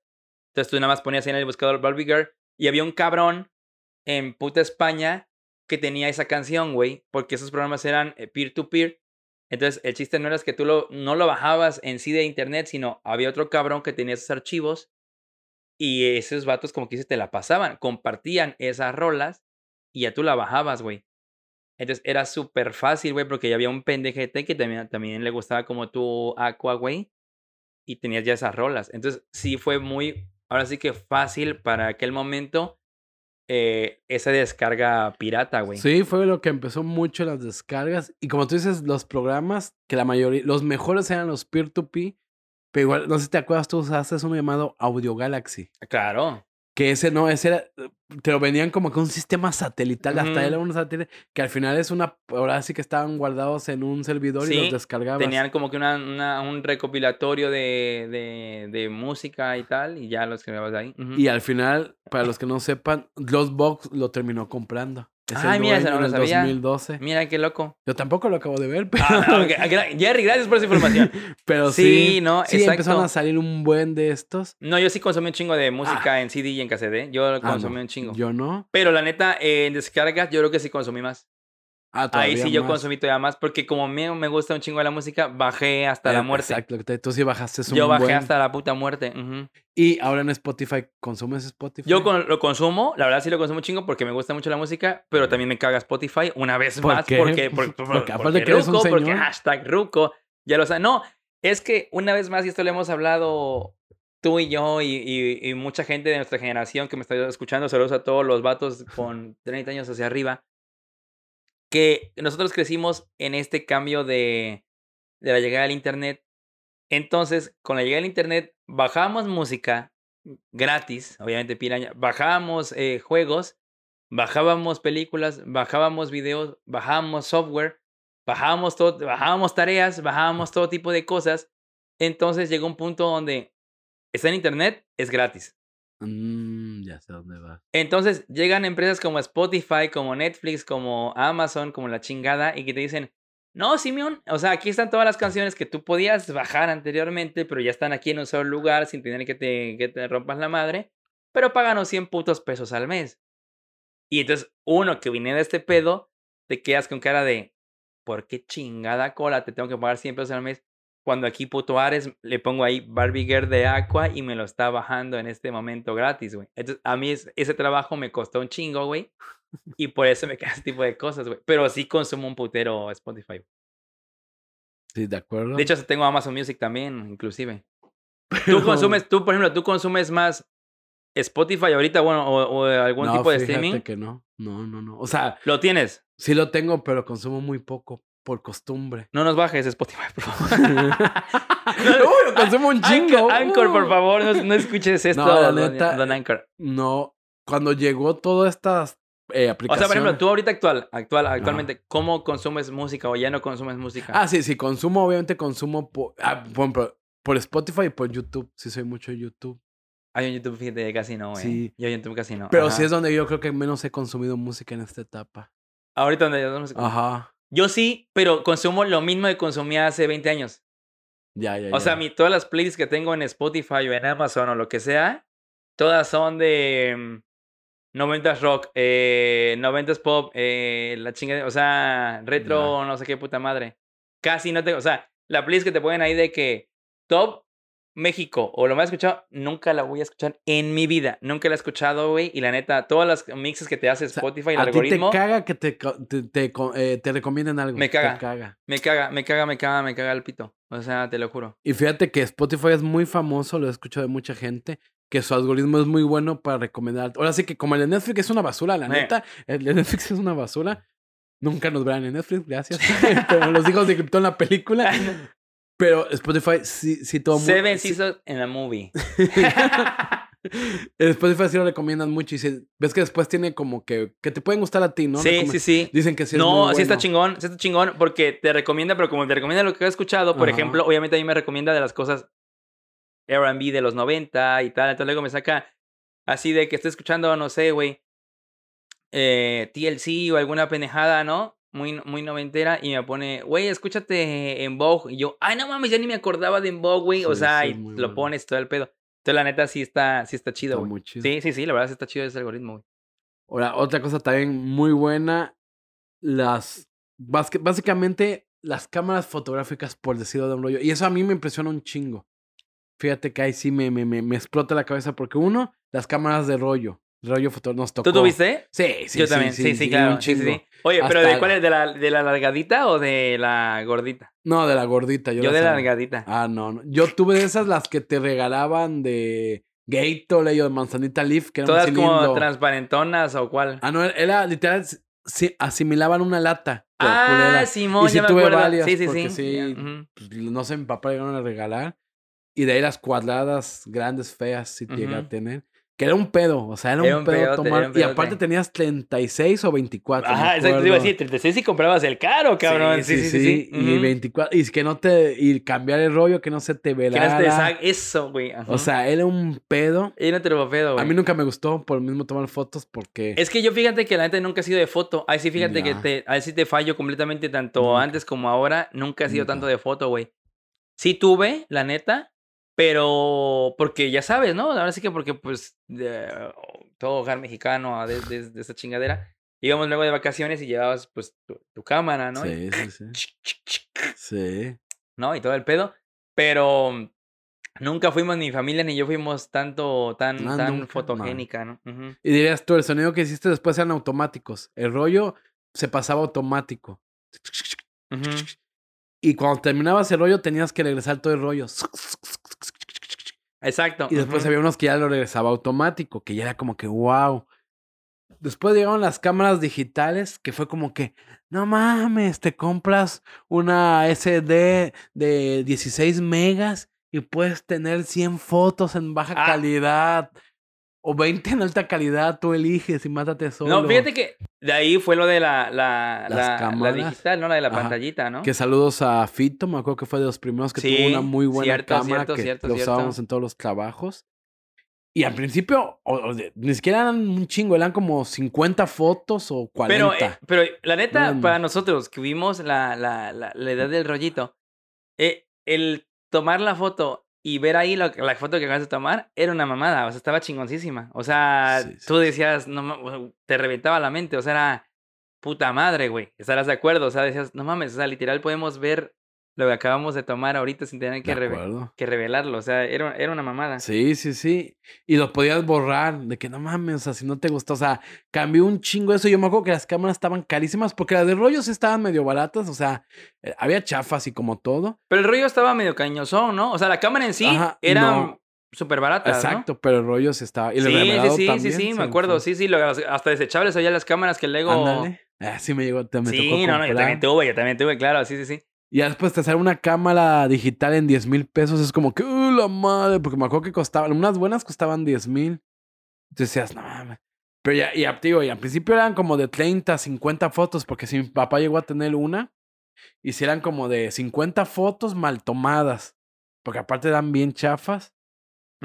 Speaker 1: Entonces tú nada más ponías en el buscador Barbie Girl y había un cabrón en puta España que tenía esa canción, güey, porque esos programas eran eh, peer-to-peer. Entonces el chiste no era que tú no lo bajabas en sí de internet, sino había otro cabrón que tenía esos archivos y esos vatos como que te la pasaban, compartían esas rolas y ya tú la bajabas, güey. Entonces era súper fácil, güey, porque ya había un pendejete que también, también le gustaba como tu Aqua, güey. Y tenías ya esas rolas. Entonces sí fue muy, ahora sí que fácil para aquel momento eh, esa descarga pirata, güey.
Speaker 2: Sí, fue lo que empezó mucho las descargas. Y como tú dices, los programas, que la mayoría, los mejores eran los peer-to-peer. Pero igual, no sé si te acuerdas, tú usaste uno llamado Audio Galaxy.
Speaker 1: Claro.
Speaker 2: Que ese no, ese era, te lo venían como que un sistema satelital, hasta
Speaker 1: Ujú.
Speaker 2: era un satélite, que al final es una, ahora sí que estaban guardados en un servidor y los descargabas.
Speaker 1: Tenían como que una, una- un recopilatorio de, de, de música y tal, y ya los creabas ahí.
Speaker 2: Y al final, para los que no sepan, Box lo terminó comprando. Es
Speaker 1: Ay, mira, no lo sabía.
Speaker 2: 2012.
Speaker 1: Mira qué loco.
Speaker 2: Yo tampoco lo acabo de ver, [laughs] pero,
Speaker 1: Ah, Jerry, gracias por esa información. [laughs]
Speaker 2: pero
Speaker 1: Sí,
Speaker 2: sí.
Speaker 1: no,
Speaker 2: sí,
Speaker 1: exacto.
Speaker 2: empezaron a salir un buen de estos.
Speaker 1: No, yo sí consumí un chingo de música en CD y en cassette. ¿eh? Yo
Speaker 2: Ah,
Speaker 1: consumí
Speaker 2: no,
Speaker 1: un chingo.
Speaker 2: Yo no.
Speaker 1: Pero la neta, en descargas, yo creo que sí consumí más.
Speaker 2: Ah,
Speaker 1: Ahí sí yo
Speaker 2: más.
Speaker 1: consumí todavía más. Porque como me, me gusta un chingo de la música, bajé hasta
Speaker 2: Eh,
Speaker 1: la muerte.
Speaker 2: Exacto, tú sí bajaste un
Speaker 1: Yo bajé
Speaker 2: buen.
Speaker 1: hasta la puta muerte. ujú.
Speaker 2: Y ahora en Spotify, ¿consumes Spotify?
Speaker 1: Yo con- lo consumo, la verdad sí lo consumo un chingo porque me gusta mucho la música, pero también me caga Spotify una vez
Speaker 2: ¿Por
Speaker 1: más
Speaker 2: qué?
Speaker 1: porque, por- [laughs] por-
Speaker 2: Porque aparte
Speaker 1: porque
Speaker 2: que eres un
Speaker 1: ruco, porque
Speaker 2: señor.
Speaker 1: hashtag ruco, ya lo saben. No, es que una vez más, y esto lo hemos hablado tú y yo y, y- y mucha gente de nuestra generación que me está escuchando, saludos a todos los vatos con 30 años hacia arriba, que nosotros crecimos en este cambio de, de la llegada del Internet. Entonces, con la llegada del Internet, bajábamos música gratis, obviamente piraña, bajábamos eh, juegos, bajábamos películas, bajábamos videos, bajábamos software, bajábamos todo, bajábamos tareas, bajábamos todo tipo de cosas. Entonces llegó un punto donde está en internet, es gratis.
Speaker 2: Mm, ya sé dónde va.
Speaker 1: Entonces llegan empresas como Spotify, como Netflix, como Amazon, como la chingada, y que te dicen, no, Simeón, o sea, aquí están todas las canciones que tú podías bajar anteriormente, pero ya están aquí en un solo lugar sin tener que te, que te rompas la madre, pero páganos 100 putos pesos al mes. Y entonces uno que viene de este pedo, te quedas con cara de, ¿por qué chingada cola te tengo que pagar 100 pesos al mes? Cuando aquí puto Ares le pongo ahí Barbie Girl de Aqua y me lo está bajando en este momento gratis, güey. Entonces, a mí es- ese trabajo me costó un chingo, güey. Y por eso me [laughs] queda ese tipo de cosas, güey. Pero sí consumo un putero Spotify.
Speaker 2: Sí, de acuerdo.
Speaker 1: De hecho, tengo Amazon Music también, inclusive. [laughs] Tú consumes, tú, por ejemplo, tú consumes más Spotify ahorita, bueno, o, o algún
Speaker 2: No,
Speaker 1: tipo de streaming.
Speaker 2: que no. No, no, no. O sea,
Speaker 1: Lo tienes.
Speaker 2: sí lo tengo, pero consumo muy poco por costumbre.
Speaker 1: No nos bajes Spotify, por favor. [laughs]
Speaker 2: Uy, lo consumo un chingo.
Speaker 1: Anchor, Anchor, por
Speaker 2: Uh.
Speaker 1: favor, no, no escuches esto,
Speaker 2: No, la
Speaker 1: don-
Speaker 2: neta,
Speaker 1: don Anchor.
Speaker 2: No, cuando llegó todas estas eh,
Speaker 1: O
Speaker 2: aplicaciones.
Speaker 1: sea, por ejemplo, tú ahorita actual, actual, actualmente, ¿cómo consumes música o ya no consumes música?
Speaker 2: Ah, sí, sí, consumo, obviamente consumo por, ah, por, por Spotify y por YouTube. Sí, soy mucho de YouTube.
Speaker 1: Hay un YouTube, fíjate, casi no, güey.
Speaker 2: Sí.
Speaker 1: Yo en YouTube casi no.
Speaker 2: Pero
Speaker 1: Ajá.
Speaker 2: sí es donde yo creo que menos he consumido música en esta etapa.
Speaker 1: Ahorita donde yo no sé
Speaker 2: Ajá.
Speaker 1: Yo sí, pero consumo lo mismo que consumía hace 20 años.
Speaker 2: Ya, ya,
Speaker 1: O sea,
Speaker 2: ya.
Speaker 1: mi, todas las playlists que tengo en Spotify o en Amazon o lo que sea, todas son de mm, 90s rock, eh, 90s pop, eh, la chingada, o sea, retro, no sé qué puta madre. Casi no tengo, o sea, la playlist que te ponen ahí de que top México o lo más escuchado, nunca la voy a escuchar en mi vida. Nunca la he escuchado, güey. Y la neta, todas las mixes que te hace
Speaker 2: sea,
Speaker 1: Spotify, el
Speaker 2: a ti te caga que te, te, eh, te recomienden algo.
Speaker 1: Me caga.
Speaker 2: caga.
Speaker 1: me caga, me caga, me caga, me caga el pito. O sea, te lo juro.
Speaker 2: Y fíjate que Spotify es muy famoso, lo he escuchado de mucha gente, que su algoritmo es muy bueno para recomendar. Ahora sí que como el de Netflix es una basura, la neta, el de Netflix es una basura. Nunca nos verán en Netflix, gracias. [laughs] [laughs] Pero los hijos de Krypton la película. Pero Spotify sí, sí todo mu-
Speaker 1: Seven
Speaker 2: sí-
Speaker 1: Seasons en la movie. [laughs]
Speaker 2: Spotify sí lo recomiendan mucho y sí- ves que después tiene como que, que te pueden gustar a ti, ¿no?
Speaker 1: sí, sí, sí.
Speaker 2: Dicen que sí es
Speaker 1: no,
Speaker 2: muy
Speaker 1: sí está chingón, sí está chingón porque te recomienda, pero como te recomienda lo que he escuchado, por
Speaker 2: Ajá.
Speaker 1: ejemplo, obviamente a mí me recomienda de las cosas R&B de los 90 y tal, entonces luego me saca así de que estoy escuchando, no sé, güey, eh, TLC o alguna pendejada, ¿no? Muy, muy noventera y me pone, güey, escúchate en Vogue. Y yo, ay, no mames, ya ni me acordaba de en Vogue, güey. o sea,
Speaker 2: sí,
Speaker 1: y lo
Speaker 2: bueno.
Speaker 1: pones todo el pedo. Entonces, la neta, sí está, sí está chido, güey. Sí, sí, sí, la verdad sí está chido ese algoritmo, güey.
Speaker 2: Ahora, otra cosa también muy buena, las, básicamente las cámaras fotográficas, por decirlo de un rollo. Y eso a mí me impresiona un chingo. Fíjate que ahí sí me, me, me, me explota la cabeza porque uno, las cámaras de rollo, rollo foto nos tocó.
Speaker 1: ¿Tú tuviste?
Speaker 2: Sí, sí,
Speaker 1: Yo
Speaker 2: sí,
Speaker 1: también, sí, sí, claro. sí. Oye, pero ¿de cuál es? ¿De la, ¿De la largadita o de la gordita?
Speaker 2: No, de la gordita. Yo,
Speaker 1: de la largadita.
Speaker 2: Ah, no, no. Yo tuve de esas las que te regalaban de Gatorade o de Manzanita Leaf, que eran
Speaker 1: Todas como transparentonas o cuál.
Speaker 2: Ah, no, era literal, sí, asimilaban una lata.
Speaker 1: Ah. Simón,
Speaker 2: sí
Speaker 1: ya me
Speaker 2: tuve
Speaker 1: acuerdo.
Speaker 2: varias,
Speaker 1: sí, sí,
Speaker 2: porque
Speaker 1: sí.
Speaker 2: pues, no sé, mi papá le llegaron a regalar. Y de ahí las cuadradas grandes, feas, sí llegué a
Speaker 1: Ujú.
Speaker 2: tener. Que era un pedo, o sea, era,
Speaker 1: Era
Speaker 2: un pedo tomar.
Speaker 1: era un
Speaker 2: y aparte tenías 36 o 24. me
Speaker 1: Ajá, exacto. Te iba a decir, 36 y comprabas el caro, cabrón. Sí, sí, sí. sí,
Speaker 2: Y
Speaker 1: Ujú.
Speaker 2: 24. Y que no te. Y cambiar el rollo, que no se te velara.
Speaker 1: Eso, güey.
Speaker 2: O sea, era un pedo.
Speaker 1: Era un turbopedo, güey.
Speaker 2: A mí nunca me gustó por el mismo tomar fotos porque.
Speaker 1: Es que yo fíjate que la neta nunca he sido de foto. Ahí sí fíjate que te, ahí sí te fallo completamente tanto
Speaker 2: Nunca.
Speaker 1: antes como ahora. Nunca he sido
Speaker 2: Nunca.
Speaker 1: tanto de foto, güey. Sí tuve, la neta, pero porque ya sabes, ¿no? Ahora sí que porque pues de- todo hogar mexicano ah, de, de- de esa chingadera. Íbamos luego de vacaciones y llevabas pues tu, tu cámara, ¿no?
Speaker 2: Sí, sí, sí. Sí.
Speaker 1: ¿no? Y todo el pedo. Pero nunca fuimos, ni mi familia ni yo fuimos tanto, tan, tan
Speaker 2: nunca,
Speaker 1: fotogénica, ¿no?
Speaker 2: Y dirías tú, el sonido que hiciste después eran automáticos. El rollo se pasaba automático. Y cuando terminabas el rollo tenías que regresar todo el rollo.
Speaker 1: Exacto.
Speaker 2: Y después había unos que ya lo regresaba automático, que ya era como que wow. Después llegaron las cámaras digitales, que fue como que, no mames, te compras una SD de 16 megas y puedes tener 100 fotos en baja
Speaker 1: Ah.
Speaker 2: calidad. O 20 en alta calidad, tú eliges y mátate solo.
Speaker 1: No, fíjate que de ahí fue lo de la, la, la, digital, ¿no? La de la
Speaker 2: Ajá.
Speaker 1: pantallita, ¿no?
Speaker 2: Que saludos a Fito, me acuerdo que fue de los primeros que
Speaker 1: Sí,
Speaker 2: tuvo una muy buena
Speaker 1: cierto,
Speaker 2: cámara
Speaker 1: cierto,
Speaker 2: que
Speaker 1: cierto,
Speaker 2: lo
Speaker 1: cierto.
Speaker 2: usábamos en todos los trabajos. Y al principio, o- o de- ni siquiera eran un chingo, eran como 50 fotos o 40.
Speaker 1: Pero, eh, pero la neta, para nosotros que vimos la, la, la, la edad del rollito, eh, el tomar la foto y ver ahí lo, la foto que acabas de tomar era una mamada, o sea, estaba chingoncísima. O sea,
Speaker 2: Sí, sí,
Speaker 1: tú decías, no, te reventaba la mente, o sea, era puta madre, güey. Estarás de acuerdo, o sea, decías, no mames, o sea, literal podemos ver lo que acabamos de tomar ahorita sin tener que, reve- que revelarlo, o sea, era, era una mamada.
Speaker 2: Sí, sí, sí. Y lo podías borrar, de que no mames, o sea, si no te gustó, o sea, cambió un chingo eso. Yo me acuerdo que las cámaras estaban carísimas porque las de rollos estaban medio baratas, o sea, eh, había chafas y como todo.
Speaker 1: Pero el rollo estaba medio cañosón, ¿no? O sea, la cámara en sí
Speaker 2: Ajá,
Speaker 1: era
Speaker 2: no.
Speaker 1: súper barata, ¿no?
Speaker 2: Exacto, pero el rollo se estaba. Y el
Speaker 1: Sí, sí,
Speaker 2: revelado
Speaker 1: sí,
Speaker 2: también,
Speaker 1: sí, sí,
Speaker 2: se
Speaker 1: me acuerdo. Sí, sí, lo- hasta desechables había las cámaras que luego.
Speaker 2: Ándale. Ah, sí me llegó, te me tocó
Speaker 1: sí, no, no, yo también tuve, yo también tuve, claro, sí, sí, sí.
Speaker 2: Y ya después te sale una cámara digital en 10 mil pesos. Es como que, ¡uh, la madre! Porque me acuerdo que costaban, unas buenas costaban 10 mil. Entonces decías, no mames. Pero ya, ya, digo, y al principio eran como de 30, 50 fotos, porque si mi papá llegó a tener una, y si eran como de 50 fotos mal tomadas, porque aparte eran bien chafas.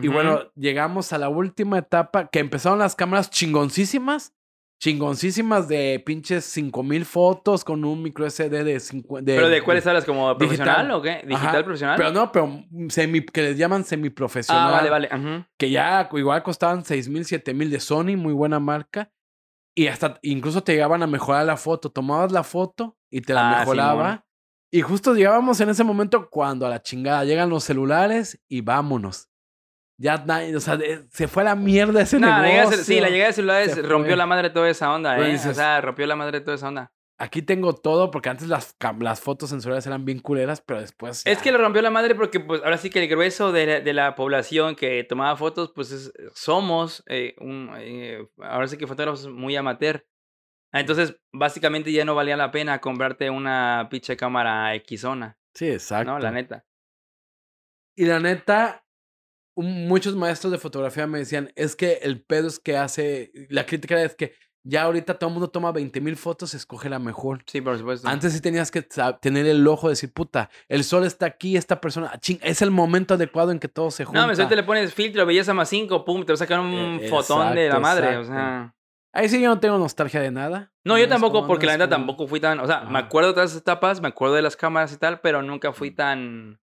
Speaker 2: Y bueno, llegamos a la última etapa, que empezaron las cámaras chingoncísimas, chingoncísimas de pinches 5000 fotos con un micro SD de 50.
Speaker 1: ¿Pero de cuáles hablas? ¿Como
Speaker 2: digital.
Speaker 1: profesional o qué? ¿Digital
Speaker 2: Ajá,
Speaker 1: profesional?
Speaker 2: Pero no, pero semi, que les llaman semiprofesional.
Speaker 1: ah, vale, vale.
Speaker 2: Que ya igual costaban 6 mil, 7 mil de Sony, muy buena marca. Y hasta incluso te llegaban a mejorar la foto. Tomabas la foto y te la
Speaker 1: Ah,
Speaker 2: mejoraba. Y justo llegábamos en ese momento cuando a la chingada llegan los celulares y vámonos. Ya o sea, se fue a la mierda ese
Speaker 1: No, la llegada de
Speaker 2: negocio.
Speaker 1: sí, la llegada de celulares
Speaker 2: Se
Speaker 1: rompió
Speaker 2: fue.
Speaker 1: la madre toda esa onda, ¿eh?
Speaker 2: dices-
Speaker 1: o sea, rompió la madre toda esa onda.
Speaker 2: Aquí tengo todo, porque antes las, las fotos en celulares eran bien culeras, pero después.
Speaker 1: Es que lo rompió la madre porque, pues, ahora sí que el grueso de la, de la población que tomaba fotos, pues, es- somos, eh, un, eh, ahora sí que fotógrafos muy amateur. Entonces, básicamente ya no valía la pena comprarte una pinche cámara Xona,
Speaker 2: Sí, exacto.
Speaker 1: ¿no? La neta.
Speaker 2: Y la neta, muchos maestros de fotografía me decían, es que el pedo es que hace, la crítica es que ya ahorita todo el mundo toma 20 mil fotos, escoge la mejor.
Speaker 1: Sí, por supuesto.
Speaker 2: Antes sí tenías que tener el ojo de decir, puta, el sol está aquí, esta persona, ah, ching, es el momento adecuado en que todo se junta.
Speaker 1: no, me ahorita le pones filtro, belleza más 5, pum, te va a sacar un
Speaker 2: Eh,
Speaker 1: fotón de la
Speaker 2: exacto,
Speaker 1: madre, o sea...
Speaker 2: Ahí sí yo no tengo nostalgia de nada.
Speaker 1: No, yo tampoco, porque la neta
Speaker 2: como-
Speaker 1: tampoco fui tan, o sea, me acuerdo de todas esas etapas, me acuerdo de las cámaras y tal, pero nunca fui tan...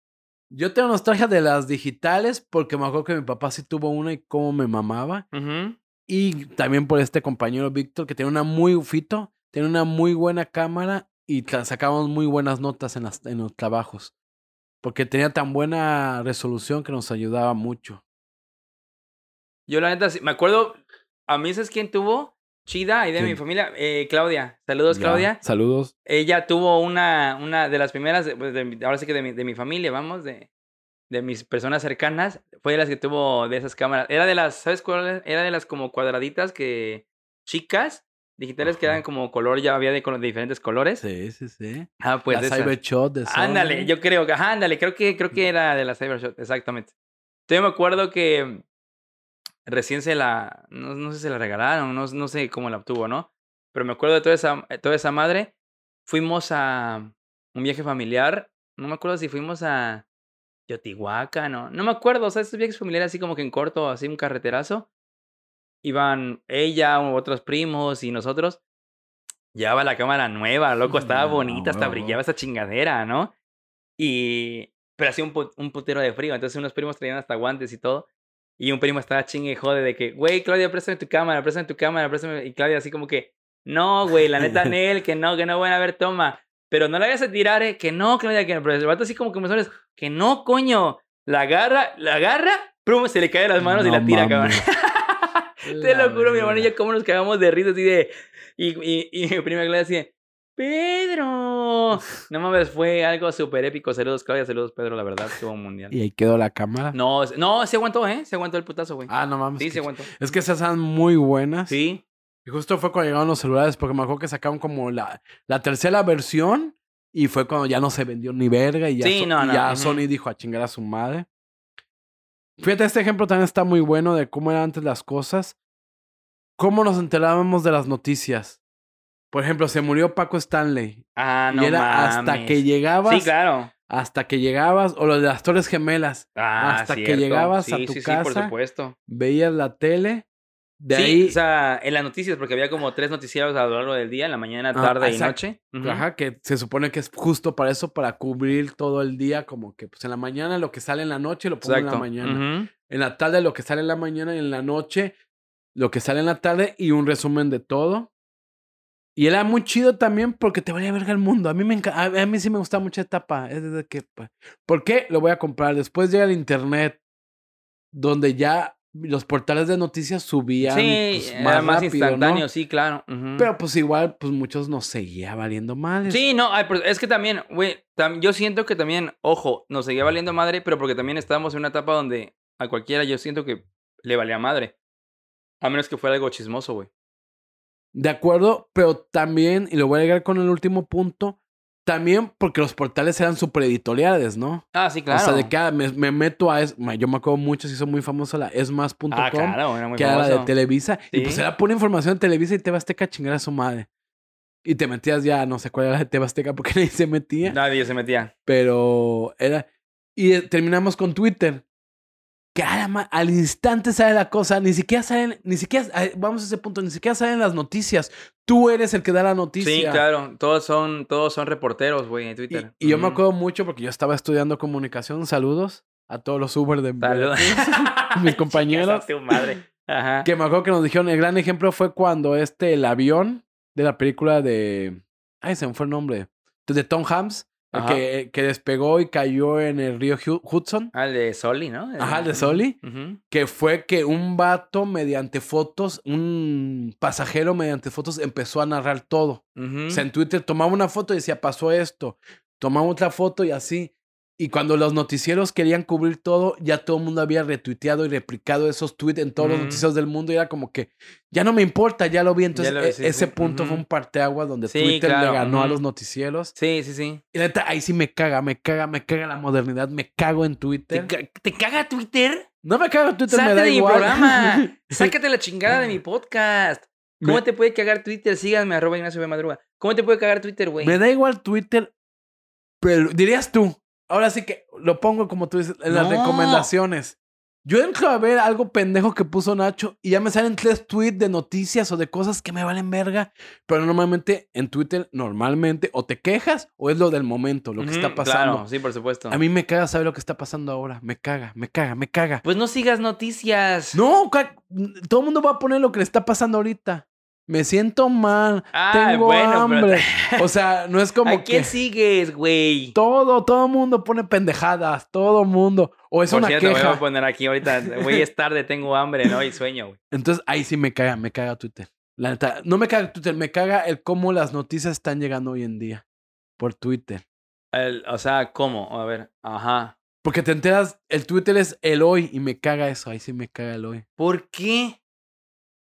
Speaker 2: Yo tengo nostalgia de las digitales porque me acuerdo que mi papá sí tuvo una y cómo me mamaba. Y también por este compañero Víctor que tiene una muy fito, tiene una muy buena cámara y sacábamos muy buenas notas en, las, en los trabajos. Porque tenía tan buena resolución que nos ayudaba mucho.
Speaker 1: Yo la neta, me acuerdo, a mí ¿sabes quién tuvo? Chida, ahí de mi familia, eh, Claudia. Saludos,
Speaker 2: Ya,
Speaker 1: Claudia.
Speaker 2: Saludos.
Speaker 1: Ella tuvo una, una de las primeras, pues, de ahora sí que de mi, de mi familia, vamos, de, de mis personas cercanas, fue de las que tuvo de esas cámaras. Era de las, ¿sabes cuál? Era de las como cuadraditas que, chicas, digitales que eran como color, ya había de, de diferentes colores.
Speaker 2: Sí, sí, sí.
Speaker 1: Ah, pues
Speaker 2: la. Cybershot de
Speaker 1: Ándale,
Speaker 2: Sony.
Speaker 1: yo creo que, ajá, ándale, creo que, creo que era de la Cybershot, exactamente. Yo me acuerdo que recién se la, no, no sé si se la regalaron, no, no sé cómo la obtuvo, ¿no? Pero me acuerdo de toda esa, eh, toda esa madre. Fuimos a un viaje familiar, no me acuerdo si fuimos a Teotihuacán, no, no me acuerdo, o sea, esos viajes familiares así como que en corto, así un carreterazo. Iban ella, otros primos y nosotros. Llevaba la cámara nueva, loco, estaba
Speaker 2: No,
Speaker 1: bonita, hasta brillaba esa chingadera, ¿no? Y. Pero hacía un, un putero de frío, entonces unos primos traían hasta guantes y todo. Y un primo estaba chingue y jode de que, güey, Claudia, préstame tu cámara, préstame tu cámara, préstame. Y Claudia así como que, no, güey, la neta, [laughs] Nel, que no, que no, van a ver, toma. Pero no la vayas a tirar, eh, que no, Claudia, que no. Pero el vato así como que me que no, coño. La agarra, la agarra, prum, se le cae las manos y la tira, cabrón. [laughs] Te lo juro, mi hermano y yo cómo nos cagamos de risa así de... Y, y, y mi prima Claudia así de... ¡Pedro! [laughs] No mames, fue algo súper épico. Saludos, Claudia, saludos, Pedro, la verdad, estuvo mundial.
Speaker 2: Y ahí quedó la cámara.
Speaker 1: No, no, se aguantó, ¿eh? Se aguantó el putazo, güey.
Speaker 2: Ah, no mames.
Speaker 1: sí,
Speaker 2: que-
Speaker 1: se aguantó.
Speaker 2: Es que esas eran muy buenas.
Speaker 1: Sí.
Speaker 2: Y justo fue cuando llegaron los celulares, porque me acuerdo que sacaron como la, la tercera versión y fue cuando ya no se vendió ni verga y ya,
Speaker 1: Sí,
Speaker 2: So-
Speaker 1: no,
Speaker 2: y
Speaker 1: no,
Speaker 2: ya. Sony dijo a chingar a su madre. Fíjate, este ejemplo también está muy bueno de cómo eran antes las cosas. ¿Cómo nos enterábamos de las noticias? Por ejemplo, se murió Paco Stanley.
Speaker 1: Ah, no
Speaker 2: y era hasta que llegabas,
Speaker 1: Sí, claro.
Speaker 2: hasta que llegabas, o lo de las Torres Gemelas,
Speaker 1: Ah,
Speaker 2: hasta que llegabas a
Speaker 1: Sí,
Speaker 2: tu
Speaker 1: sí, Sí, por
Speaker 2: casa,
Speaker 1: supuesto.
Speaker 2: veías la tele, de
Speaker 1: sí,
Speaker 2: ahí
Speaker 1: o sea, en las noticias, porque había como tres noticieros a lo largo del día, en la mañana,
Speaker 2: Ah,
Speaker 1: tarde y
Speaker 2: exacto.
Speaker 1: noche.
Speaker 2: Ajá, que se supone que es justo para eso, para cubrir todo el día, como que pues en la mañana lo que sale en la noche lo pongo en la mañana. En la tarde lo que sale en la mañana y en la noche lo que sale en la tarde y un resumen de todo. Y era muy chido también porque te valía verga el mundo. A mí me a, mí sí me gusta mucha etapa. Es de que, ¿por qué? Lo voy a comprar. Después llega el internet donde ya los portales de noticias subían
Speaker 1: Sí,
Speaker 2: pues,
Speaker 1: era más
Speaker 2: rápido, ¿no?
Speaker 1: instantáneo, sí, claro.
Speaker 2: Pero pues igual, pues muchos nos seguía valiendo mal.
Speaker 1: Sí, no, ay, pero es que también, güey, tam- yo siento que también, ojo, nos seguía valiendo madre, pero porque también estábamos en una etapa donde a cualquiera yo siento que le valía madre. A menos que fuera algo chismoso, güey.
Speaker 2: De acuerdo, pero también, y lo voy a llegar con el último punto, también porque los portales eran super editoriales, ¿no?
Speaker 1: Ah, sí, claro.
Speaker 2: O sea, de que ah, me, me meto a... Es, yo me acuerdo mucho, se hizo muy famosa la esmas.com,
Speaker 1: Ah, claro, era muy
Speaker 2: que era la de. Televisa, y pues era pura información de Televisa y te Azteca a chingar a su madre. Y te metías ya, no sé cuál era la de TV Azteca porque [laughs] nadie se metía,
Speaker 1: Nadie se metía.
Speaker 2: pero era... Y terminamos con Twitter. Que al instante sale la cosa, ni siquiera salen, ni siquiera, vamos a ese punto, ni siquiera salen las noticias. Tú eres el que da la noticia.
Speaker 1: Sí, claro. Todos son, todos son reporteros, güey, en
Speaker 2: Y,
Speaker 1: Twitter.
Speaker 2: y yo me acuerdo mucho porque yo estaba estudiando comunicación. Saludos a todos los Uber de
Speaker 1: Saludos. [laughs]
Speaker 2: mis compañeros.
Speaker 1: Chingas a tu madre. Ajá.
Speaker 2: Que me acuerdo que nos dijeron, el gran ejemplo fue cuando este, el avión de la película de... Ay, se me fue el nombre. De Tom
Speaker 1: Ajá.
Speaker 2: Que, que despegó y cayó en el río Hu- Hudson.
Speaker 1: Ah, el de Soli, ¿no?
Speaker 2: Ajá, el de.
Speaker 1: Ujú.
Speaker 2: Que fue que un vato mediante fotos, un pasajero mediante fotos empezó a narrar todo.
Speaker 1: Ujú.
Speaker 2: O sea, en Twitter tomaba una foto y decía, pasó esto. Tomaba otra foto y así. Y cuando los noticieros querían cubrir todo, ya todo el mundo había retuiteado y replicado esos tweets en todos los noticieros del mundo. Y era como que, ya no me importa, ya lo vi. Entonces,
Speaker 1: lo vi,
Speaker 2: e-
Speaker 1: sí,
Speaker 2: ese
Speaker 1: sí.
Speaker 2: punto fue un parteaguas donde
Speaker 1: Sí,
Speaker 2: Twitter
Speaker 1: claro,
Speaker 2: le ganó a los noticieros.
Speaker 1: Sí, sí, sí.
Speaker 2: Y la neta, ahí sí me caga, me caga, me caga la modernidad, me cago en
Speaker 1: ¿Te,
Speaker 2: Twitter.
Speaker 1: ca- te caga Twitter?
Speaker 2: No me cago en Twitter, me
Speaker 1: Salte
Speaker 2: da
Speaker 1: de mi programa. [laughs] Sácate la chingada de mi podcast. ¿Cómo
Speaker 2: Me-
Speaker 1: te puede cagar Twitter? Síganme, arroba Ignacio B. Madruga. ¿Cómo te puede cagar Twitter, güey?
Speaker 2: Me da igual Twitter, pero dirías tú, ahora sí que lo pongo como tú dices, en las
Speaker 1: No.
Speaker 2: recomendaciones. Yo entro a ver algo pendejo que puso Nacho y ya me salen tres tweets de noticias o de cosas que me valen verga, pero normalmente en Twitter, normalmente, o te quejas o es lo del momento, lo que está pasando.
Speaker 1: Claro, sí, por supuesto.
Speaker 2: A mí me caga saber lo que está pasando ahora, me caga, me caga, me caga.
Speaker 1: Pues no sigas noticias.
Speaker 2: No, todo el mundo va a poner lo que le está pasando ahorita. Me siento mal,
Speaker 1: Ah,
Speaker 2: tengo
Speaker 1: bueno, pero-
Speaker 2: hambre. [laughs] O sea, no es como
Speaker 1: ¿A quién
Speaker 2: que...
Speaker 1: sigues, güey?
Speaker 2: Todo, todo mundo pone pendejadas, todo mundo. O es
Speaker 1: Por
Speaker 2: una
Speaker 1: cierto, voy
Speaker 2: queja.
Speaker 1: a poner aquí ahorita. Güey, es tarde, tengo hambre, ¿no? Y sueño, güey.
Speaker 2: Entonces ahí sí me caga, me caga Twitter. La neta, no me caga Twitter, me caga el cómo las noticias están llegando hoy en día por Twitter.
Speaker 1: El- o sea, ¿cómo? A ver, ajá.
Speaker 2: Porque te enteras, el Twitter es el hoy y me caga eso, ahí sí me caga el hoy.
Speaker 1: ¿Por qué?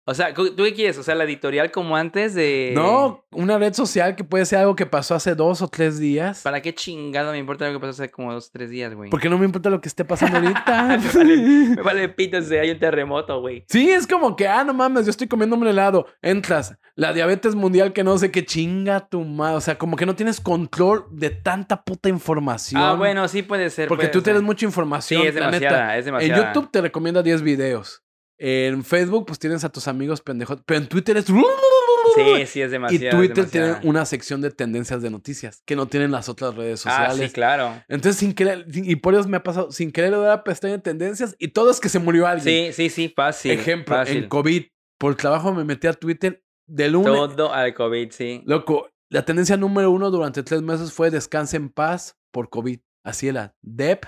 Speaker 1: O sea, ¿tú qué quieres? O sea, la editorial como antes de.
Speaker 2: No, una red social que puede ser algo que pasó hace dos o tres días.
Speaker 1: ¿Para qué chingado me importa lo que pasó hace como dos o tres días, güey?
Speaker 2: Porque no me importa lo que esté pasando ahorita. [laughs]
Speaker 1: me, vale, me vale pito si hay un terremoto, güey.
Speaker 2: Sí, es como que, ah, no mames, yo estoy comiéndome un helado. Entras, la diabetes mundial que no sé qué chinga tu madre. O sea, como que no tienes control de tanta puta información.
Speaker 1: Ah, bueno, sí puede ser.
Speaker 2: Porque
Speaker 1: puede
Speaker 2: tú
Speaker 1: ser.
Speaker 2: tienes mucha información.
Speaker 1: Sí, es demasiada, es demasiada.
Speaker 2: En YouTube te recomienda 10 videos. En Facebook, pues tienes a tus amigos pendejos. Pero en Twitter es.
Speaker 1: Sí, sí, es
Speaker 2: Y
Speaker 1: demasiado.
Speaker 2: Twitter
Speaker 1: es
Speaker 2: tiene una sección de tendencias de noticias que no tienen las otras redes
Speaker 1: Ah,
Speaker 2: sociales.
Speaker 1: sí, claro.
Speaker 2: Entonces, sin querer, y por eso me ha pasado, sin querer le doy la pestaña de tendencias y todo es que se murió alguien.
Speaker 1: Sí, sí, sí, fácil.
Speaker 2: Ejemplo,
Speaker 1: fácil.
Speaker 2: en COVID, por trabajo me metí a Twitter de lunes.
Speaker 1: Todo al COVID, sí.
Speaker 2: Loco, la tendencia número uno durante tres meses fue descanse en paz por COVID. Así era. DEP,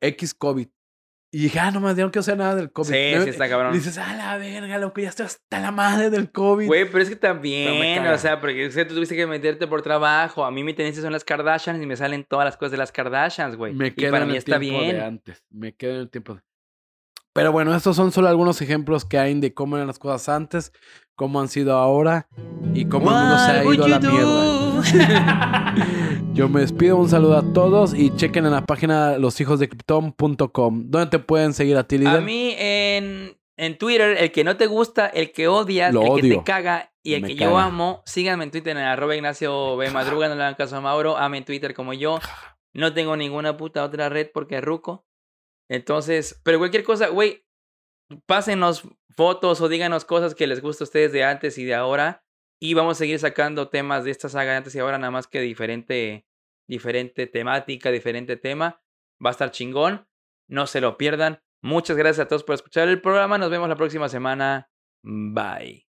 Speaker 2: X COVID. Y dije, ah, no más, ya no quiero saber nada del COVID.
Speaker 1: Sí, sí, está cabrón.
Speaker 2: Y dices, ah, la verga, loco, ya estoy hasta la madre del COVID.
Speaker 1: Güey, pero es que también, o sea, porque es que tú tuviste que meterte por trabajo. A mí mi tendencia son las Kardashians y me salen todas las cosas de las Kardashians, güey.
Speaker 2: Me
Speaker 1: Y
Speaker 2: quedo
Speaker 1: para
Speaker 2: en
Speaker 1: mí
Speaker 2: el
Speaker 1: está
Speaker 2: tiempo de
Speaker 1: bien.
Speaker 2: antes. Me quedo en el tiempo de... Pero bueno, estos son solo algunos ejemplos que hay de cómo eran las cosas antes, cómo han sido ahora y cómo el mundo se ha ido a la mierda. [laughs] Yo me despido, un saludo a todos y chequen en la página loshijosdecripton.com. ¿Dónde te pueden seguir a ti, líder?
Speaker 1: A mí en, en Twitter, el que no te gusta, el que odias,
Speaker 2: Lo
Speaker 1: el que te caga y el
Speaker 2: Me
Speaker 1: que yo amo, síganme en Twitter en arroba Ignacio B. Madruga, no le hagan caso a Mauro, ame en Twitter como yo. [sighs] No tengo ninguna puta otra red porque es ruco. Entonces, pero cualquier cosa, güey, pásenos fotos o díganos cosas que les gusta a ustedes de antes y de ahora. Y vamos a seguir sacando temas de esta saga de antes y ahora, nada más que diferente, diferente temática, diferente tema. Va a estar chingón. No se lo pierdan. Muchas gracias a todos por escuchar el programa. Nos vemos la próxima semana. Bye.